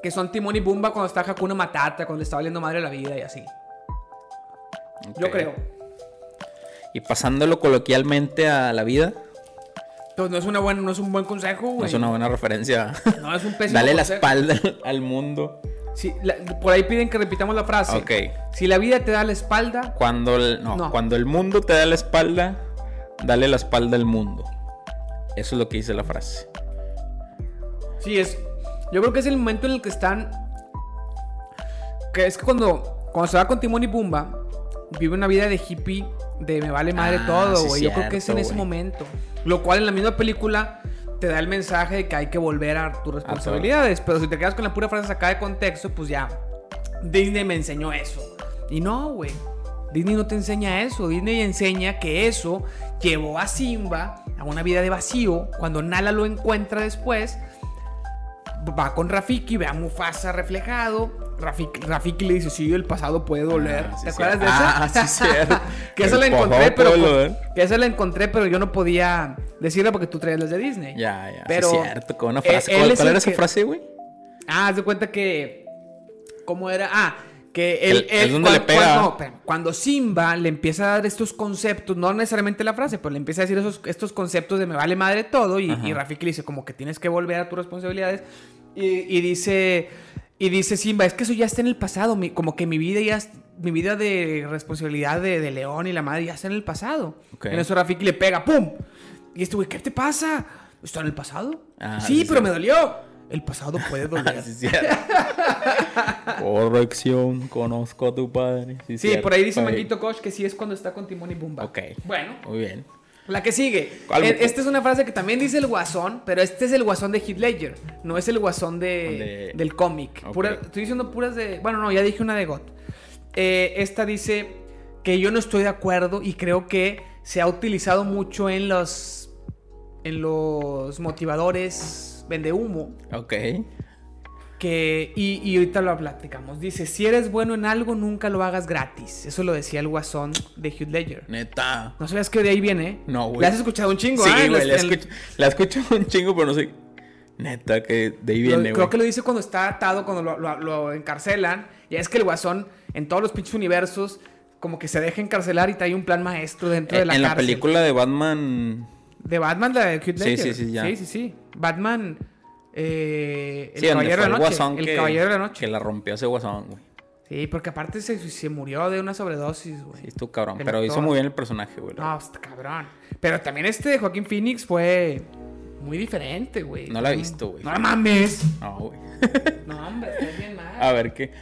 que son Timón y Bumba cuando está Hakuna Matata, cuando le está valiendo madre la vida y así. Yo creo. Y pasándolo coloquialmente a la vida. Pues no es, una buena, no es un buen consejo, güey. No es una buena referencia. No, es un pésimo Dale la espalda al mundo. Sí, por ahí piden que repitamos la frase. Ok. Si la vida te da la espalda. Cuando el, no, cuando el mundo te da la espalda, dale la espalda al mundo. Eso es lo que dice la frase. Sí, es yo creo que es el momento en el que están. Que es que cuando, cuando se va con Timón y Pumba, vive una vida de hippie, de me vale madre ah, todo, güey. Yo creo que es en ese momento. Lo cual en la misma película te da el mensaje de que hay que volver a tus responsabilidades. pero si te quedas con la pura frase sacada de contexto, pues ya. Disney me enseñó eso. Y no, güey. Disney no te enseña eso. Disney enseña que eso llevó a Simba a una vida de vacío. Cuando Nala lo encuentra después, va con Rafiki, ve a Mufasa reflejado. Rafiki, le dice, sí, el pasado puede doler. Ah, ¿Te acuerdas de eso? Ah, sí, cierto. que eso la encontré, pero que eso la encontré, pero yo no podía decirla porque tú traías las de Disney. Ya, ya. Pero sí, cierto, con una frase. ¿Cuál, era esa frase, güey? Ah, haz de cuenta que ¿cómo era? Ah, que él, es donde le pega. Cuando, Simba le empieza a dar estos conceptos, no necesariamente la frase, pero le empieza a decir esos, estos conceptos de me vale madre todo, y, y Rafiki le dice como que tienes que volver a tus responsabilidades. Y, dice, y dice Simba, es que eso ya está en el pasado, como que mi vida ya, mi vida de responsabilidad de, León y la madre ya está en el pasado. En eso Rafiki le pega, ¡pum! Y este güey, ¿qué te pasa? ¿Está en el pasado? Ah, sí, pero me dolió. El pasado puede doler. sí, Corrección, conozco a tu padre. Sí, por ahí dice Manguito Koch que sí es cuando está con Timón y Bumba. Ok. Bueno. Muy bien. La que sigue. E, esta es una frase que también dice el guasón, pero este es el guasón de Heath Ledger, no es el guasón de, del cómic. estoy diciendo puras de... Bueno, no, ya dije una de God. Eh, esta dice que yo no estoy de acuerdo y creo que se ha utilizado mucho en los... En los motivadores vende humo. Ok y, ahorita lo platicamos. Dice, si eres bueno en algo, nunca lo hagas gratis. Eso lo decía el guasón de Hugh Ledger. Neta. ¿No sabías que de ahí viene? No, güey. ¿Le has escuchado un chingo? Sí, ah, güey, la, he escuchado un chingo, pero no sé. Neta, que de ahí viene, güey. Creo que lo dice cuando está atado, cuando lo, encarcelan. Y es que el guasón, en todos los pinches universos, como que se deja encarcelar y trae un plan maestro dentro de la cárcel. En la película de Batman... De Batman, la de Hugh Ledger. Sí, sí, sí, ya. Sí, sí, sí. Batman... Eh, el Caballero de la Noche. El, que, Caballero de la Noche. Que la rompió ese guasón, güey. Sí, porque aparte se, se, murió de una sobredosis, güey. Sí, estuvo cabrón. pero hizo muy bien el personaje, güey. No, está cabrón. Pero también este de Joaquín Phoenix fue muy diferente, güey. No la he visto, güey. No mames. No, güey. no, hombre, está bien mal. A ver qué.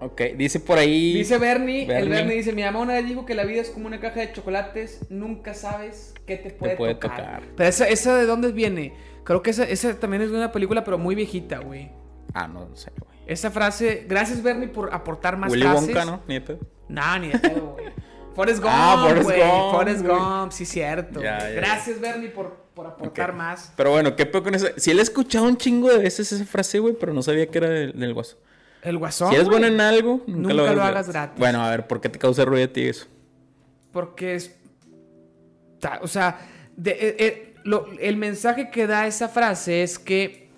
Ok, dice por ahí. Dice Bernie, el Bernie dice: Mi mamá una vez dijo que la vida es como una caja de chocolates, nunca sabes qué te puede, puede tocar. Pero esa, esa de dónde viene? Creo que esa, esa también es una película, pero muy viejita, güey. Ah, no, no sé, güey. Esa frase, gracias Bernie por aportar más Willy frases. Wonka, ¿no? Ni de No, ni de pedo, güey. Forrest Gump, ah, Forrest Gump, Forrest Gump, sí, cierto. gracias Bernie por, por aportar más. Pero bueno, ¿qué peor con eso? Sí, le he escuchado un chingo de veces esa frase, güey, pero no sabía que era del, del guaso. El guasón. si eres bueno en algo, nunca, Nunca lo hagas gratis. Bueno, a ver, ¿por qué te causa ruido a ti eso? Porque es. O sea, de- eh, eh, lo- el mensaje que da esa frase es que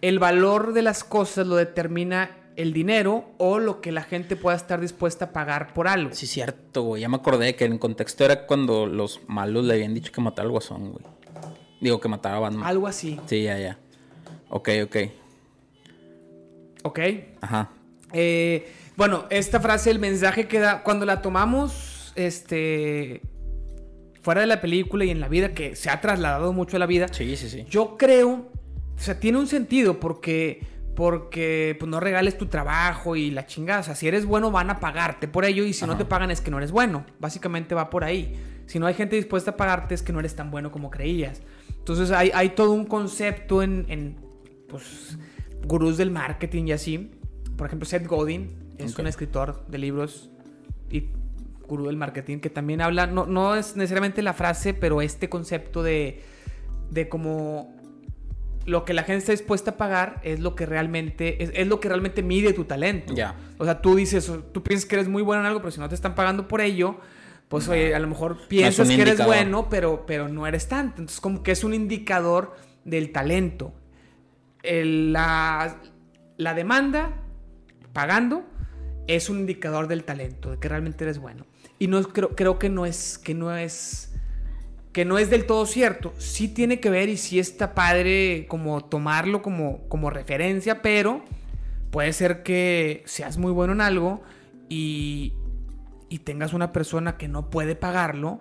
el valor de las cosas lo determina el dinero o lo que la gente pueda estar dispuesta a pagar por algo. Sí, cierto, güey. Ya me acordé que en contexto era cuando los malos le habían dicho que matara al guasón, güey. Digo, que matara a Batman. Algo así. Sí, ya, ya. Ok, ok. ¿Ok? Ajá. Eh, bueno, esta frase, el mensaje que da, cuando la tomamos, este, fuera de la película y en la vida, que se ha trasladado mucho a la vida, Sí, sí, sí. yo creo, o sea, tiene un sentido porque, porque, pues no regales tu trabajo y la chingada, o sea, si eres bueno van a pagarte por ello y si no te pagan es que no eres bueno, básicamente va por ahí. Si no hay gente dispuesta a pagarte es que no eres tan bueno como creías. Entonces hay, hay todo un concepto en, en, pues, gurús del marketing y así. Por ejemplo, Seth Godin es Ok. un escritor de libros y gurú del marketing que también habla, no, no es necesariamente la frase, pero este concepto de, de como lo que la gente está dispuesta a pagar es lo que realmente es, es lo que realmente mide tu talento. Ya. O sea, tú dices, tú piensas que eres muy bueno en algo, pero si no te están pagando por ello, pues oye, a lo mejor piensas que eres bueno, pero, pero no eres tanto. Entonces, como que es un indicador del talento. La, la demanda pagando es un indicador del talento, de que realmente eres bueno. Y no creo, creo que no es que no es que no es del todo cierto. Sí tiene que ver y sí está padre como tomarlo como, como referencia, pero puede ser que seas muy bueno en algo y, y tengas una persona que no puede pagarlo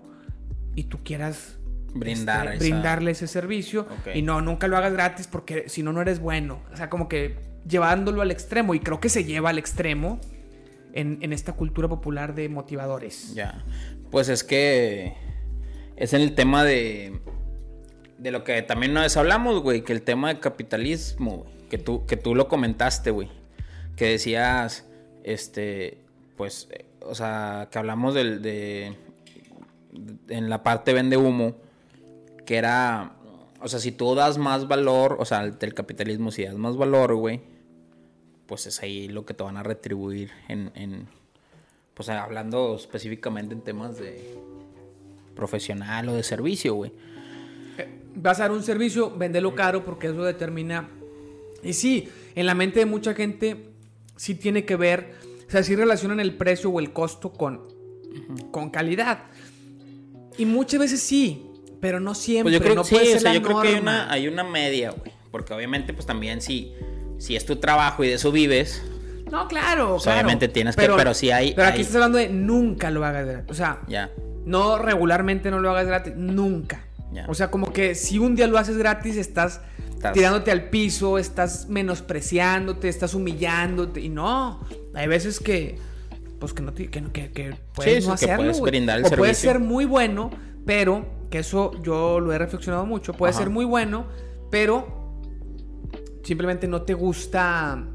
y tú quieras Brindar este, brindarle ese servicio y no, nunca lo hagas gratis porque si no, no eres bueno. O sea, como que llevándolo al extremo y creo que se lleva al extremo en, en esta cultura popular de motivadores. Ya. Pues es que es en el tema de de lo que también una vez hablamos, güey, que el tema de capitalismo, güey, que tú que tú lo comentaste, güey, que decías este pues eh, o sea, que hablamos del de, de- en la parte vende humo que era o sea, si tú das más valor, o sea, del capitalismo si das más valor, güey, pues es ahí lo que te van a retribuir en, en pues hablando específicamente en temas de profesional o de servicio, güey. Vas a dar un servicio, vendelo caro porque eso determina. Y sí, en la mente de mucha gente sí tiene que ver, o sea, sí relacionan el precio o el costo con, con calidad. Y muchas veces sí, pero no siempre. Pues yo creo no que sí, puede o ser sea, la yo creo que hay una, hay una media, güey. Porque obviamente, pues también si, si es tu trabajo y de eso vives, No, claro, Pues, claro. obviamente tienes que- pero sí hay- Pero aquí hay- estás hablando de nunca lo hagas gratis. O sea, ya. no regularmente no lo hagas gratis, nunca. Ya. O sea, como que si un día lo haces gratis, estás, Estás- tirándote al piso, estás menospreciándote, estás humillándote. Y no, hay veces que, pues que no, te- que, que- que puedes sí, no que hacerlo. puedes güey. brindar el o puedes servicio. ser muy bueno, pero, que eso yo lo he reflexionado mucho, puedes Ajá. ser muy bueno, pero simplemente no te gusta.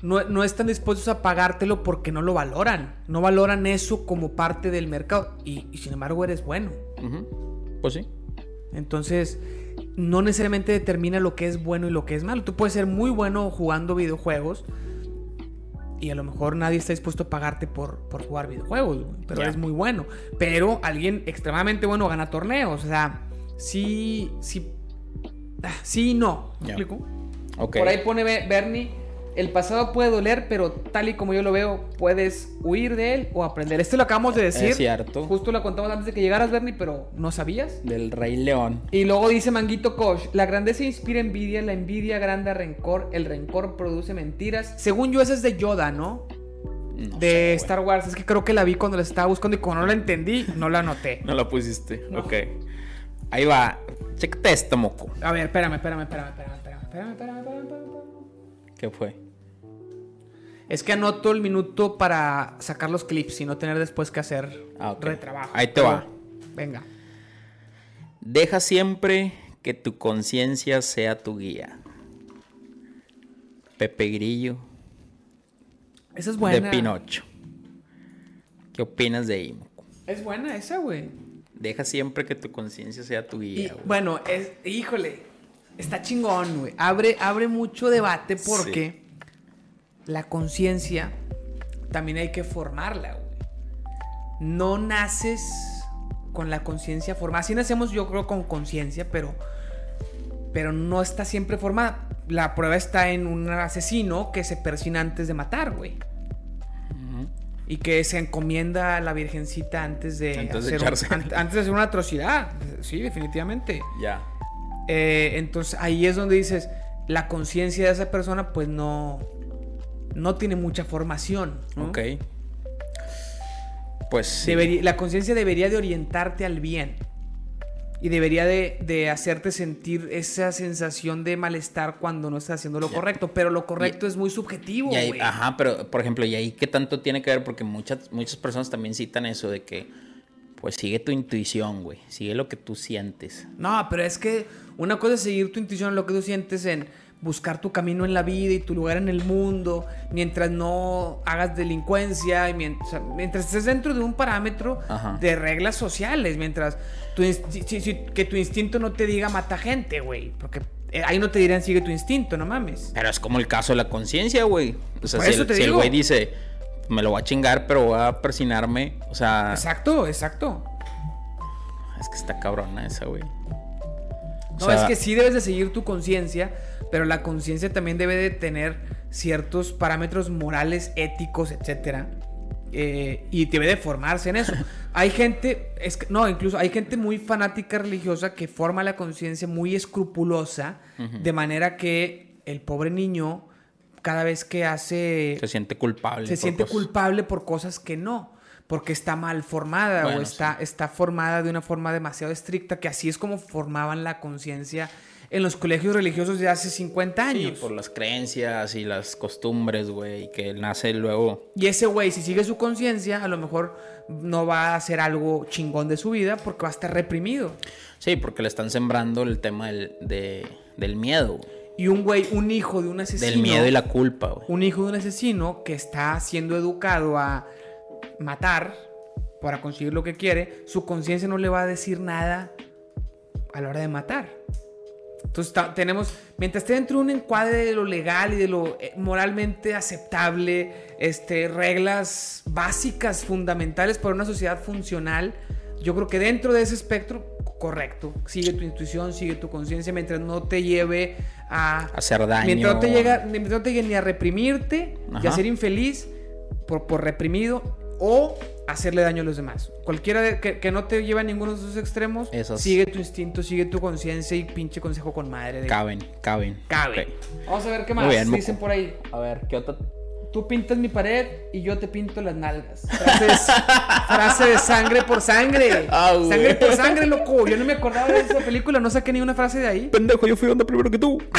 No, no están dispuestos a pagártelo porque no lo valoran. No valoran eso como parte del mercado. Y, y sin embargo eres bueno. Pues sí. Entonces, no necesariamente determina lo que es bueno y lo que es malo. Tú puedes ser muy bueno jugando videojuegos. Y a lo mejor nadie está dispuesto a pagarte por, por jugar videojuegos, güey, pero eres muy bueno. Pero alguien extremadamente bueno gana torneos. O sea, sí, sí, ah, sí y no. ¿Me explico? Por ahí pone Be- Bernie, el pasado puede doler, pero tal y como yo lo veo, puedes huir de él o aprender. Esto lo acabamos de decir. Es cierto. Justo lo contamos antes de que llegaras, Bernie, pero no sabías. Del Rey León. Y luego dice Manguito Koch, la grandeza inspira envidia, la envidia agranda rencor, el rencor produce mentiras. Según yo, esa es de Yoda, ¿no? No de sé. Star Wars. Es que creo que la vi cuando la estaba buscando y como no la entendí, no la anoté. No la pusiste. Ok. Ahí va. Chécate esto, moco. A ver, espérame, espérame, espérame, espérame, espérame, espérame, espérame, espérame, espérame. ¿Qué fue? Es que anoto el minuto para sacar los clips y no tener después que hacer Ah, ok. retrabajo. Ahí te Pero, va. Venga. Deja siempre que tu conciencia sea tu guía. Pepe Grillo Esa es buena. de Pinocho. ¿Qué opinas de moco? Es buena esa, güey. Deja siempre que tu conciencia sea tu Y, guía, güey. bueno, es, híjole, está chingón, güey. Abre, abre mucho debate porque la conciencia también hay que formarla, güey. No naces con la conciencia formada. Así nacemos, yo creo, con conciencia, pero, pero no está siempre formada. La prueba está en un asesino que se persina antes de matar, güey. Y que se encomienda a la virgencita antes de, Antes de hacer, un- antes de hacer una atrocidad. Sí, definitivamente. Ya. Eh, entonces ahí es donde dices, la conciencia de esa persona pues no, no tiene mucha formación. ¿no? Ok. Pues sí. Debería- la conciencia debería de orientarte al bien. Y debería de, de hacerte sentir esa sensación de malestar cuando no estás haciendo lo correcto. Pero lo correcto es muy subjetivo, Y ahí- güey. ajá, pero por ejemplo, ¿y ahí qué tanto tiene que ver? Porque muchas, muchas personas también citan eso de que, pues sigue tu intuición, güey. Sigue lo que tú sientes. No, pero es que una cosa es seguir tu intuición, lo que tú sientes en buscar tu camino en la vida y tu lugar en el mundo, mientras no hagas delincuencia, y mientras, o sea, mientras estés dentro de un parámetro Ajá. de reglas sociales, mientras tu insti- si- si- que tu instinto no te diga mata gente, güey, porque eh, ahí no te dirán sigue tu instinto, no mames. Pero es como el caso de la conciencia, güey. O sea, Por si, el, si güey dice, me lo voy a chingar, pero voy a persinarme. O sea, Exacto, exacto. es que está cabrona esa, güey. O No, sea, es que sí debes de seguir tu conciencia, pero la conciencia también debe de tener ciertos parámetros morales, éticos, etcétera. eh, y debe de formarse en eso. Hay gente, es que- no, incluso hay gente muy fanática religiosa que forma la conciencia muy escrupulosa, de manera que el pobre niño, cada vez que hace Se siente culpable. se siente cosas. culpable por cosas que no. Porque está mal formada Bueno, o está, está formada de una forma demasiado estricta, que así es como formaban la conciencia en los colegios religiosos de hace 50 Sí, años. por las creencias y las costumbres, güey, que nace luego. Y ese güey, si sigue su conciencia, a lo mejor no va a hacer algo chingón de su vida porque va a estar reprimido. Sí, porque le están sembrando el tema del, de- del miedo. Y un güey, un hijo de un asesino. del miedo y la culpa, güey. un hijo de un asesino que está siendo educado a matar para conseguir lo que quiere, su conciencia no le va a decir nada a la hora de matar. Entonces tenemos, mientras esté dentro de un encuadre de lo legal y de lo eh, moralmente aceptable, este, reglas básicas, fundamentales para una sociedad funcional, yo creo que dentro de ese espectro, correcto, sigue tu intuición, sigue tu conciencia, mientras no te lleve a Hacer daño. Mientras no te llega, mientras no te llegue ni a reprimirte y a Ajá. ser infeliz por, por reprimido o hacerle daño a los demás. Cualquiera de- que, que no te lleve a ninguno de esos extremos, Esos. sigue tu instinto, sigue tu conciencia y pinche consejo con madre. De... Caben, caben. Cabe. Ok. Vamos a ver qué más bien, Moco. dicen por ahí. A ver, ¿qué otra? Tú pintas mi pared y yo te pinto las nalgas. Frase de, frase de sangre por sangre. Ah, sangre por sangre, loco. Yo no me acordaba de esa película, no saqué ni una frase de ahí. Pendejo, yo fui onda primero que tú.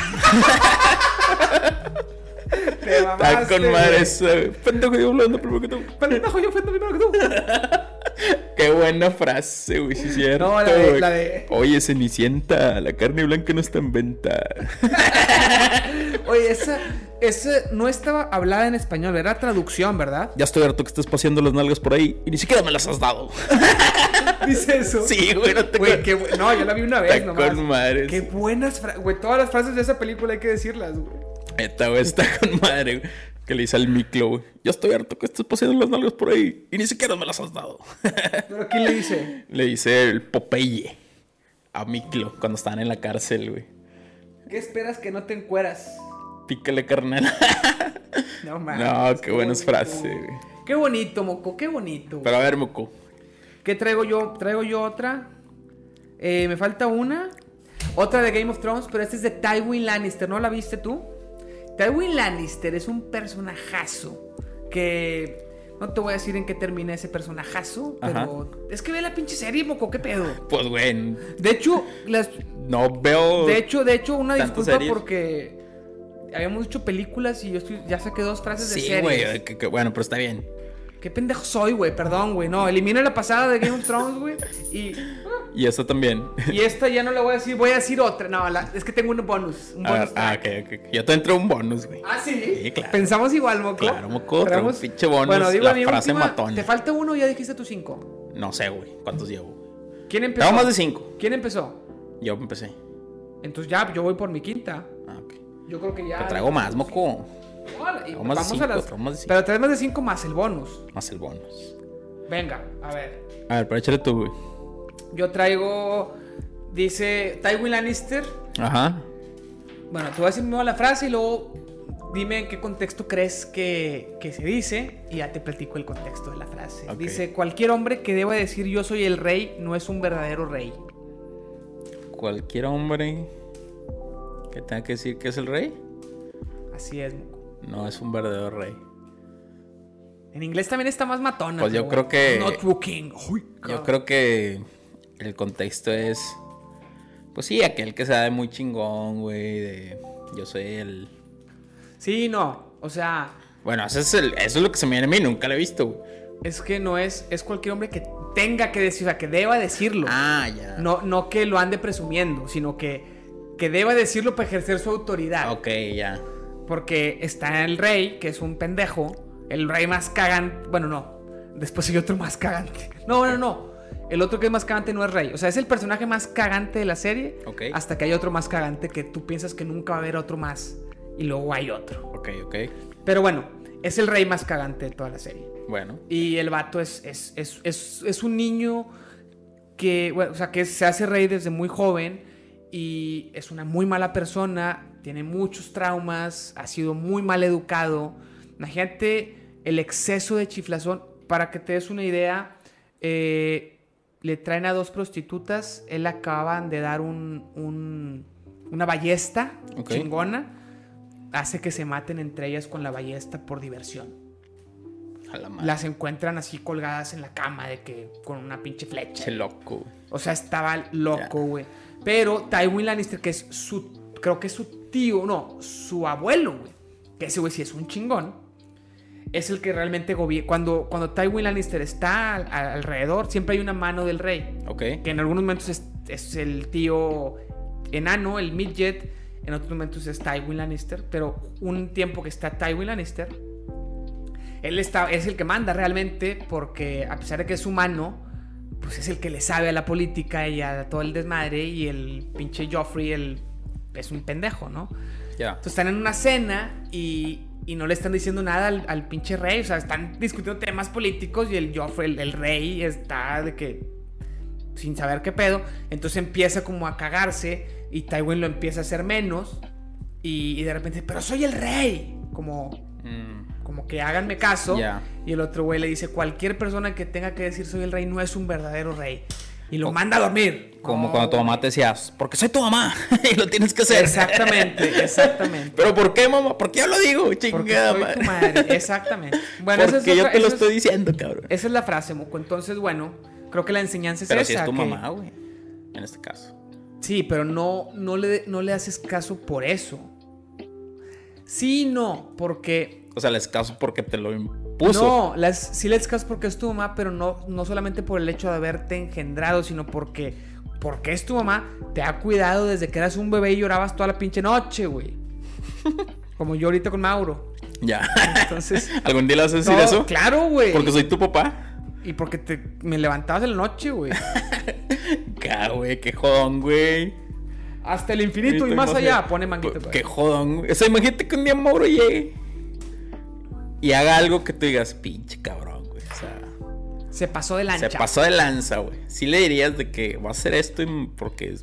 Te Está mamaste, con madre esa. Pendejo, yo hablando primero que tú. Pendejo, yo fui primero que tú. Qué buena frase, güey, sí es cierto. No, la de- la de- Oye, Cenicienta, la carne blanca no está en venta. Oye, esa, esa no estaba hablada en español, era traducción, ¿verdad? Ya estoy harto que estés paseando las nalgas por ahí y ni siquiera me las has dado. Dice eso. Sí, güey, no te Güey, qué bu- No, yo la vi una vez Está nomás. con madres. Qué buenas frases. Güey, todas las frases de esa película hay que decirlas, güey. Esta, güey, está con madre, güey. Que le dice al miclo, güey. Ya estoy harto que estés paseando las nalgas por ahí y ni siquiera me las has dado. Pero ¿quién le dice? le dice el Popeye a Miklo cuando estaban en la cárcel, güey. ¿Qué esperas que no te encueras? Pícale, carnal. No, mames. no, qué buenas bonito, frases, güey. güey. Qué bonito, moco, qué bonito. güey. Pero a ver, Moco. ¿Qué traigo yo? Traigo yo otra. Eh, me falta una. Otra de Game of Thrones, pero esta es de Tywin Lannister. ¿No la viste tú? Tywin Lannister es un personajazo que... No te voy a decir en qué termina ese personajazo, pero es que ve la pinche serie, moco, qué pedo. Pues, güey, De hecho, las, no veo. de hecho, de hecho, una ¿Tantas disculpa series? porque habíamos hecho películas y yo estoy, ya saqué dos frases de Sí, series. güey. que- que- Bueno, pero está bien. Qué pendejo soy, güey, perdón, güey. No, elimina la pasada de Game of Thrones, güey. Y, Y esta también. y esta ya no la voy a decir, voy a decir otra. No, la- es que tengo un bonus. Un A ver, bonus ah, track. ok, ok. Yo te entré un bonus, güey. Ah, sí. Sí, claro. Pensamos igual, moco. Claro, moco, un Traemos- pinche bonus, Bueno, digo la mi frase última, matona. Te falta uno, ya dijiste tus cinco. No sé, güey. ¿Cuántos llevo? ¿Quién empezó? Tengo más de cinco. ¿Quién empezó? Yo empecé. Entonces ya, yo voy por mi quinta. Ah, ok. Yo creo que ya. Te traigo más, moco. Y de vamos a cinco, las- traigo más de. Pero traes más de cinco más el bonus. Más el bonus. Venga, a ver. A ver, pero échale tú, güey. Yo traigo. Dice Tywin Lannister. Ajá. Bueno, te voy a decir primero la frase y luego dime en qué contexto crees que, que se dice y ya te platico el contexto de la frase. Dice, cualquier hombre que deba decir yo soy el rey no es un verdadero rey. Cualquier hombre que tenga que decir que es el rey, Así es. No es un verdadero rey. En inglés también está más matona. Pues yo creo que- Not. Uy, Yo creo que el contexto es. Pues sí, aquel que sea de muy chingón, güey. De. Yo soy el. Sí, no. O sea, Bueno, eso es, el- eso es lo que se me viene a mí, nunca lo he visto, güey. es que no es... Es cualquier hombre que tenga que decir, o sea, que deba decirlo. Ah, ya. No, no que lo ande presumiendo, sino que, que deba decirlo para ejercer su autoridad. Ok, ya. Porque está el rey, que es un pendejo. El rey más cagante. Bueno, no. Después hay otro más cagante. No, no, no. El otro que es más cagante no es rey. O sea, es el personaje más cagante de la serie. Ok. Hasta que hay otro más cagante que tú piensas que nunca va a haber otro más. Y luego hay otro. Ok, ok. Pero bueno, es el rey más cagante de toda la serie. Bueno. Y el vato es, es, es, es, es un niño que, bueno, o sea, que se hace rey desde muy joven y es una muy mala persona, tiene muchos traumas, ha sido muy mal educado. Imagínate el exceso de chiflazón. Para que te des una idea, eh, le traen a dos prostitutas, él acaban de dar un, un- una ballesta chingona, hace que se maten entre ellas con la ballesta por diversión A la madre. las encuentran así colgadas en la cama de que con una pinche flecha. Che loco. O sea, estaba loco, güey. Pero Tywin Lannister, que es su, creo que es su tío, no, su abuelo, güey. Que ese güey sí es un chingón. Es el que realmente gobierna. Cuando, cuando Tywin Lannister está al- al- alrededor, siempre hay una mano del rey. Ok. Que en algunos momentos es, es el tío enano, el midget. En otros momentos es Tywin Lannister. Pero un tiempo que está Tywin Lannister, él está, es el que manda realmente. Porque a pesar de que es humano, pues es el que le sabe a la política y a todo el desmadre. Y el pinche Joffrey el, es un pendejo, ¿no? Ya. Entonces están en una cena y, y no le están diciendo nada al, al pinche rey. O sea, están discutiendo temas políticos y el Joffrey, el, el rey, está de que sin saber qué pedo. Entonces empieza como a cagarse y Tywin lo empieza a hacer menos. Y, y de repente, pero soy el rey. Como, Mm, como que háganme caso. Ya. Y el otro güey le dice, cualquier persona que tenga que decir soy el rey no es un verdadero rey. Y lo manda a dormir. Como No, cuando tu mamá te decía, porque soy tu mamá y lo tienes que hacer. Exactamente, exactamente. Pero ¿por qué, mamá? ¿Por qué yo lo digo? Porque Chingada soy tu madre. Exactamente. Bueno, esa es, Porque yo otra- te lo es- estoy diciendo, cabrón. esa es la frase, Moco. Entonces, bueno, creo que la enseñanza es Pero esa. si es tu que- mamá, güey. En este caso. Sí, pero no, no, le, no le haces caso por eso. Sí, no, porque... O sea, les caso porque te lo No, las, sí le caso porque es tu mamá, pero no, no solamente por el hecho de haberte engendrado, sino porque, porque es tu mamá, te ha cuidado desde que eras un bebé y llorabas toda la pinche noche, güey. Como yo ahorita con Mauro. Ya. Entonces... ¿Algún día le vas a decir no, eso? Claro, güey. Porque soy tu papá. Y porque te, me levantabas en la noche, güey. Ca, güey, qué jodón, güey. Hasta el infinito y más allá. Pone manguito. Qué jodón, güey. O sea, imagínate que un día Mauro llegue y haga algo que tú digas, pinche cabrón, güey. O sea, Se pasó de lancha. se pasó de lanza, güey. Sí le dirías de que va a hacer esto y- porque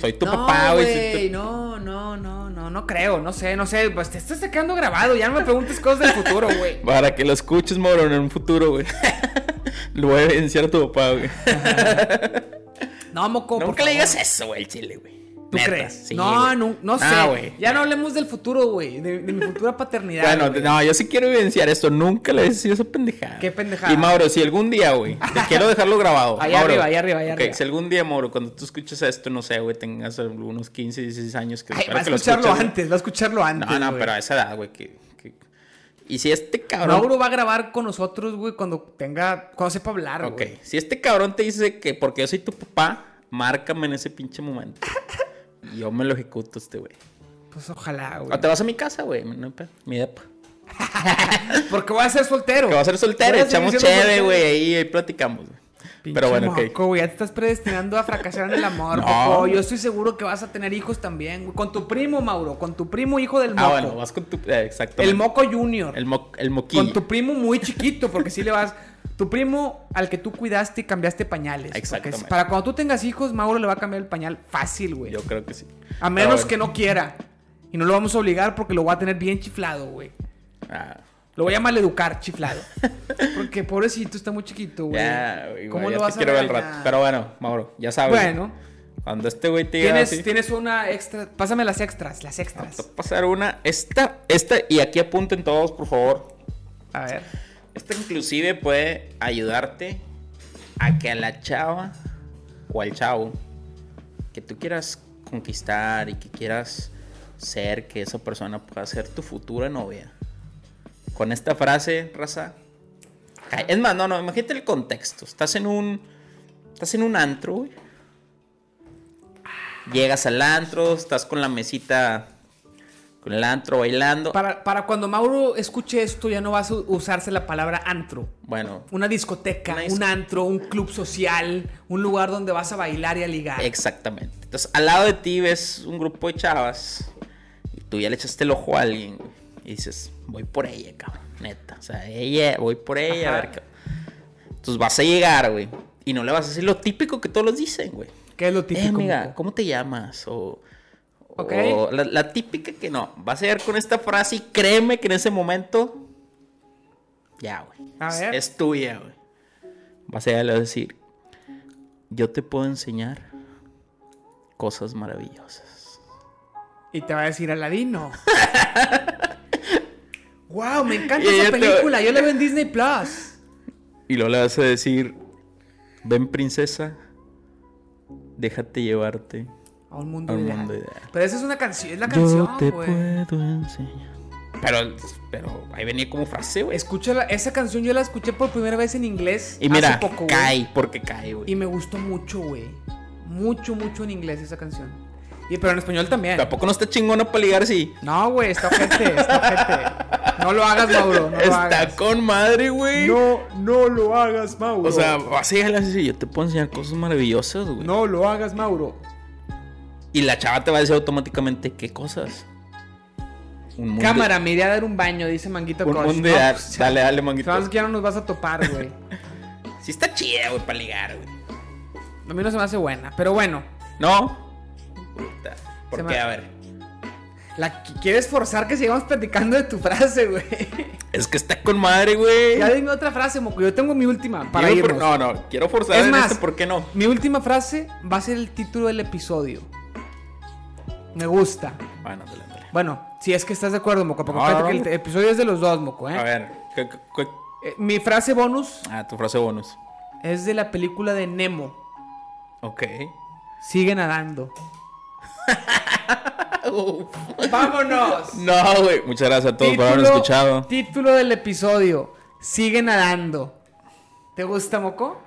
soy tu no, papá, güey. tu- no, no, no, no, no creo, no sé, no sé, pues te estás quedando grabado, ya no me preguntes cosas del futuro, güey. Para que lo escuches, Mauro, en un futuro, güey. Lo voy a evidenciar a tu papá, güey. No, moco, por Nunca le digas eso, güey, el chile, güey. ¿Tú Neta, crees? sí, no, no, no sé. Ah, güey. Ya no hablemos del futuro, güey, de, de mi futura paternidad. Bueno, no, yo sí quiero evidenciar esto. Nunca le he decidido esa pendejada. ¿Qué pendejada? Y Mauro, si algún día, güey, te quiero dejarlo grabado. Mauro, arriba, ahí arriba, ahí ok, arriba. si algún día, Mauro, cuando tú escuches esto, no sé, güey, tengas algunos 15, 16 años que Ay, va a escucharlo escuches, antes, va a escucharlo antes. No, no, güey. pero a esa edad, güey, que, que- Y si este cabrón... Mauro va a grabar con nosotros, güey, cuando tenga, cuando sepa hablar, Ok, güey. si este cabrón te dice que porque yo soy tu papá, márcame en ese pinche momento. Yo me lo ejecuto este, güey. Pues ojalá, güey. O te vas a mi casa, güey, mi depa. Porque voy a ser soltero. Que va a ser soltero, echamos chévere, güey, ahí, ahí platicamos, güey. Pinche Pero bueno, ok. moco, ya te estás predestinando a fracasar en el amor, No. Poco. Yo estoy seguro que vas a tener hijos también, güey. Con tu primo, Mauro. Con tu primo, hijo del moco. Ah, bueno, vas con tu. eh, exacto. el moco junior. El, mo el moquillo. Con tu primo muy chiquito, porque si le vas. Tu primo al que tú cuidaste y cambiaste pañales. Exactamente. Para cuando tú tengas hijos, Mauro le va a cambiar el pañal fácil, güey. Yo creo que sí. A menos bueno. que no quiera. Y no lo vamos a obligar porque lo va a tener bien chiflado, güey. Ah, Lo voy a maleducar chiflado. Porque pobrecito está muy chiquito, güey. ya, güey, ¿Cómo ya lo te vas a quiero ver regañar? rato. Pero bueno, Mauro, ya sabes. Bueno, Cuando este güey te tienes, así, tienes una extra. Pásame las extras, las extras. va a pasar una. Esta, esta, y aquí apunten todos, por favor. A ver. Esta inclusive puede ayudarte a que a la chava o al chavo que tú quieras conquistar y que quieras ser que esa persona pueda ser tu futura novia. Con esta frase, raza. Es más, no, no, imagínate el contexto. Estás en un. Estás en un antro, güey. Llegas al antro, estás con la mesita. Con el antro bailando. Para, para cuando Mauro escuche esto, ya no vas a usarse la palabra antro. Bueno, Una discoteca, Una disco- un antro, un club social, un lugar donde vas a bailar y a ligar. Exactamente. Entonces, al lado de ti ves un grupo de chavas y tú ya le echaste el ojo a alguien y dices, voy por ella, cabrón, neta. O sea, ella, voy por ella, a Ajá. ver qué. Entonces vas a llegar, güey, y no le vas a decir lo típico que todos los dicen, güey. ¿Qué es lo Eh, típico? amiga, Moco? ¿cómo te llamas? O, Ok. o la, la típica que no. Vas a llegar con esta frase y créeme que en ese momento, ya, güey. A es- ver. Es tuya, güey. Vas a llegar y le vas a decir, yo te puedo enseñar cosas maravillosas. Y te va a decir Aladino. wow, me encanta Y esa te- película. Yo la veo en Disney Plus. Y luego le vas a decir, ven princesa, déjate llevarte. A un mundo, A un ideal. mundo ideal. Pero esa es una canción, es la Yo canción, te güey. puedo enseñar. Pero, pero ahí venía como frase, güey. Escúchala, esa canción yo la escuché por primera vez en inglés Y mira, hace poco, güey. cae porque cae, güey. Y me gustó mucho, güey. Mucho, mucho en inglés esa canción. Y pero en español también. Tampoco no está chingona para ligar, sí. No, güey, está ojete, está ojete. No lo hagas, Mauro, no lo está hagas. con madre, güey. No, no lo hagas, Mauro. O sea, vas a llegar a decir, yo te puedo enseñar cosas maravillosas, güey. no lo hagas, Mauro. Y la chava te va a decir automáticamente, ¿qué cosas? Un Cámara, me iré a dar un baño, dice Manguito Un Crush. mundo No, pues, dale, dale, manguito. Sabes que ya no nos vas a topar, güey. Sí está chida, güey, para ligar, güey. A mí no se me hace buena, pero bueno. ¿No? ¿Por Se qué? me- A ver. La qu- quieres forzar que sigamos platicando de tu frase, güey. Es que está con madre, güey. Ya dime otra frase, moco. Yo tengo mi última para irnos. por- No, no, quiero forzar Es en más- este, ¿por qué no? Mi última frase va a ser el título del episodio. Me gusta. Bueno, dale, dale. Bueno, si es que estás de acuerdo, Moco. Porque No, que el episodio es de los dos, Moco, ¿eh? A ver, ¿qué, qué- qué- Eh, Mi frase bonus Ah, tu frase bonus. es de la película de Nemo. Ok. Sigue nadando. ¡Vámonos! No, güey. Muchas gracias a todos por habernos escuchado. título del episodio. Sigue nadando. ¿Te gusta, Moco?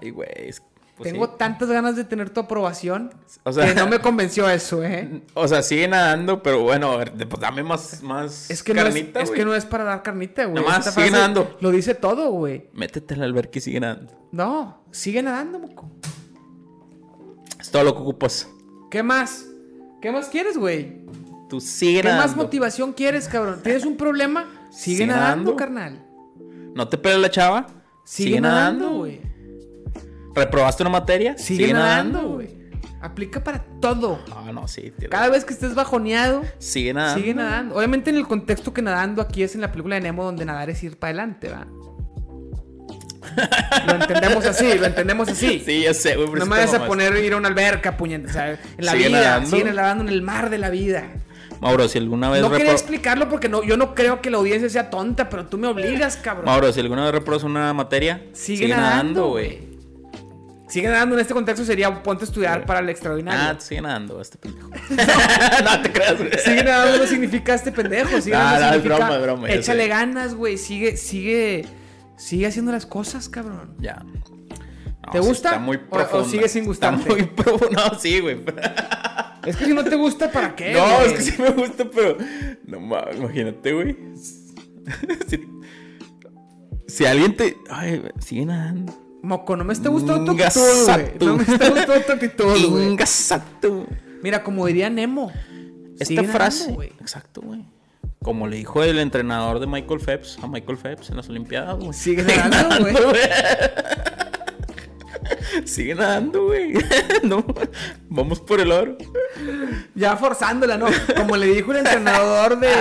Ay, güey. es- pues Tengo sí. tantas ganas de tener tu aprobación O sea- que no me convenció eso, ¿eh? O sea, sigue nadando, pero bueno, pues dame más, más Es que, carnita, no es, que no es para dar carnita, güey. Nomás sigue nadando. Lo dice todo, güey. Métete al alberca y sigue nadando. No, sigue nadando, moco. Es todo lo que ocupas. ¿Qué más? ¿Qué más quieres, güey? Tú sigue ¿Qué nadando. más motivación quieres, cabrón? ¿Tienes un problema? Sigue, Sigue nadando, nadando. carnal. ¿No te pela la chava? Sigue, nadando, güey. ¿Reprobaste una materia? Sigue, nadando, güey. Aplica para todo. No, no, sí. tío. Cada vez que estés bajoneado, Sigue nadando. sigue nadando. Obviamente en el contexto que nadando aquí es en la película de Nemo donde nadar es ir para adelante, ¿va? lo entendemos así, lo entendemos así. Sí, ya sé, güey. No me vayas a poner ir a una alberca. O sea, en la Sigue vida, nadando. sigue nadando en el mar de la vida. Mauro, si alguna vez No quería explicarlo porque no, yo no creo que la audiencia sea tonta, pero tú me obligas, cabrón. Mauro, si alguna vez reprobas una materia, sigue, nadando, güey. Sigue nadando en este contexto sería ponte a estudiar para el extraordinario. Ah, sigue nadando este pendejo. no te creas, güey. Sigue nadando no significa este pendejo. Sigue No, nadando no, es significa broma, broma, échale ganas, güey. Sigue, sigue, sigue haciendo las cosas, cabrón. Ya. No, ¿Te gusta? Está muy ¿O- o profundo. sigue sin gustarte? Está muy profundo. No, sí, güey. Es que si no te gusta, ¿para qué? No, güey? es que sí me gusta, pero. No mames, imagínate, güey. si, si alguien te. Ay, sigue nadando. Moco, no me está gustando tu actitud, güey. No me está gustando tu actitud, güey. Mira, como diría Nemo. Esta frase. nadando, güey. exacto, güey. Como le dijo el entrenador de Michael Phelps a Michael Phelps en las Olimpiadas, güey. Sigue nadando, güey. Sigue nadando, güey. no, vamos por el oro. Ya forzándola, ¿no? Como le dijo el entrenador de,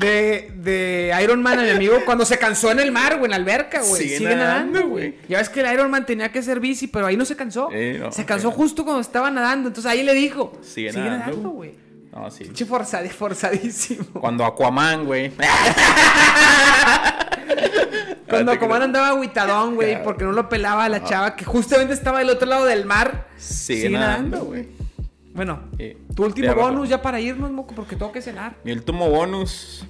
de, de Iron Man a mi amigo cuando se cansó en el mar, güey, en la alberca, güey. Sigue Sigue, nadando, güey. Ya ves que el Iron Man tenía que ser bici, pero ahí no se cansó. Eh, no, se cansó justo cuando estaba nadando. Entonces ahí le dijo: Sigue Sigue, nadando". güey. No, sí. Pinche forzadísimo. Cuando Aquaman, güey. Cuando te como creo. andaba aguitadón, güey, porque no lo pelaba a la chava que justamente estaba del otro lado del mar. Sigue, nadando, güey. Bueno, tu último bonus ya para irnos, moco, porque tengo que cenar. Mi último bonus.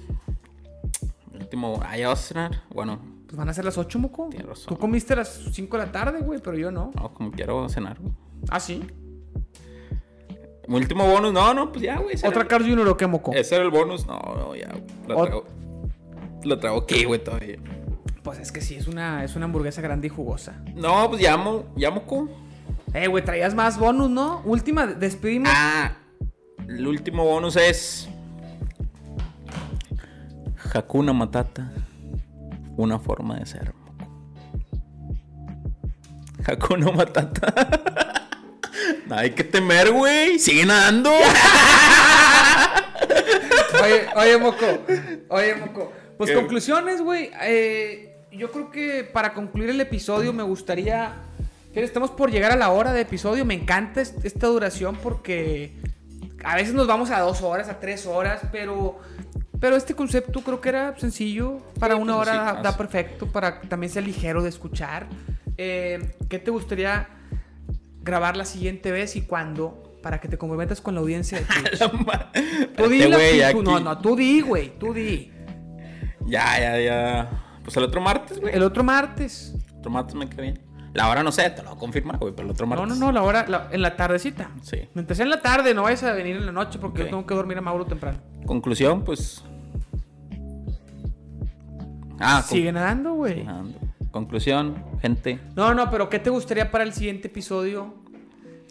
Mi último. Ah, ya vas a cenar. Bueno, Pues van a ser las 8, moco. Tienes razón. Tú comiste a las 5 de la tarde, güey, pero yo no. no, como quiero cenar, güey. Ah, sí. Mi último bonus. No, no, pues ya, güey. ¿Otra era- Carl Jr. o qué, moco? Ese era el bonus. No, no, ya, güey. Lo Ot- traigo. Lo traigo aquí, güey, todavía. Pues es que sí, es una, es una hamburguesa grande y jugosa. No, pues llamo. Llamo con. Eh, güey, traías más bonus, ¿no? Última, despedimos. Ah, el último bonus es. Hakuna Matata. Una forma de ser. moco. Hakuna Matata. No hay que temer, güey. Sigue nadando. Oye, oye, moco. Oye, moco. Pues ¿Qué? conclusiones, güey. Eh, yo creo que para concluir el episodio me gustaría. Que estamos por llegar a la hora de episodio. Me encanta est- esta duración porque a veces nos vamos a dos horas, a tres horas, pero. Pero este concepto creo que era sencillo. Para Sí, una pues, hora sí, da, perfecto. Para que también sea ligero de escuchar. Eh, ¿Qué te gustaría grabar la siguiente vez y cuándo? Para que te comprometas con la audiencia de Twitch. Tú di Espérate, la- güey, tú- No, no, tú di, güey, tú di. Ya, ya, ya. Pues el otro martes, güey. El otro martes. El otro martes me queda bien. La hora no sé, te lo voy a confirmar, güey, pero el otro No, martes. no, no, la hora, la- en la tardecita. Sí. Mientras sea en la tarde, no vayas a venir en la noche porque yo tengo que dormir a Mauro temprano. Conclusión, pues. Ah, con- Sigue nadando, güey. Nadando. Conclusión, gente. No, no, pero ¿qué te gustaría para el siguiente episodio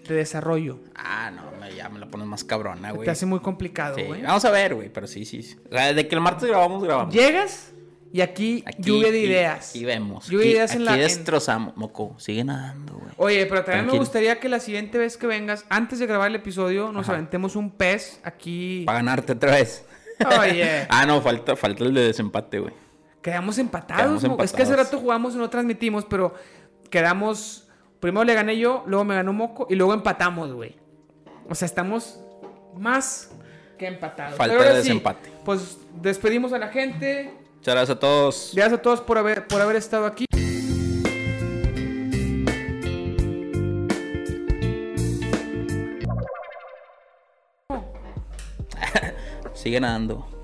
de desarrollo? Ah, no, me- ya me la pones más cabrona, güey. Te hace muy complicado, Sí, güey. Vamos a ver, güey, pero sí, sí. sí. O sea, de que el martes grabamos, grabamos. Llegas y aquí, Aquí- lluvia de aquí- ideas. Aquí vemos. Lluvia aquí, de ideas en aquí la. en- destrozamos. Moco, sigue nadando, güey. Oye, pero también me gustaría que la siguiente vez que vengas, antes de grabar el episodio, nos Ajá. aventemos un pez aquí. Para ganarte otra vez. Oye. ah, no, falta, falta el de desempate, güey. Quedamos empatados, Quedamos mo- Es que hace rato jugamos y no transmitimos, pero quedamos. Primero le gané yo, luego me ganó Moco y luego empatamos, güey. O sea, estamos más que empatados. Falta de sí, desempate. pues despedimos a la gente. Muchas gracias a todos. Gracias a todos por haber, por haber estado aquí. Sigue nadando.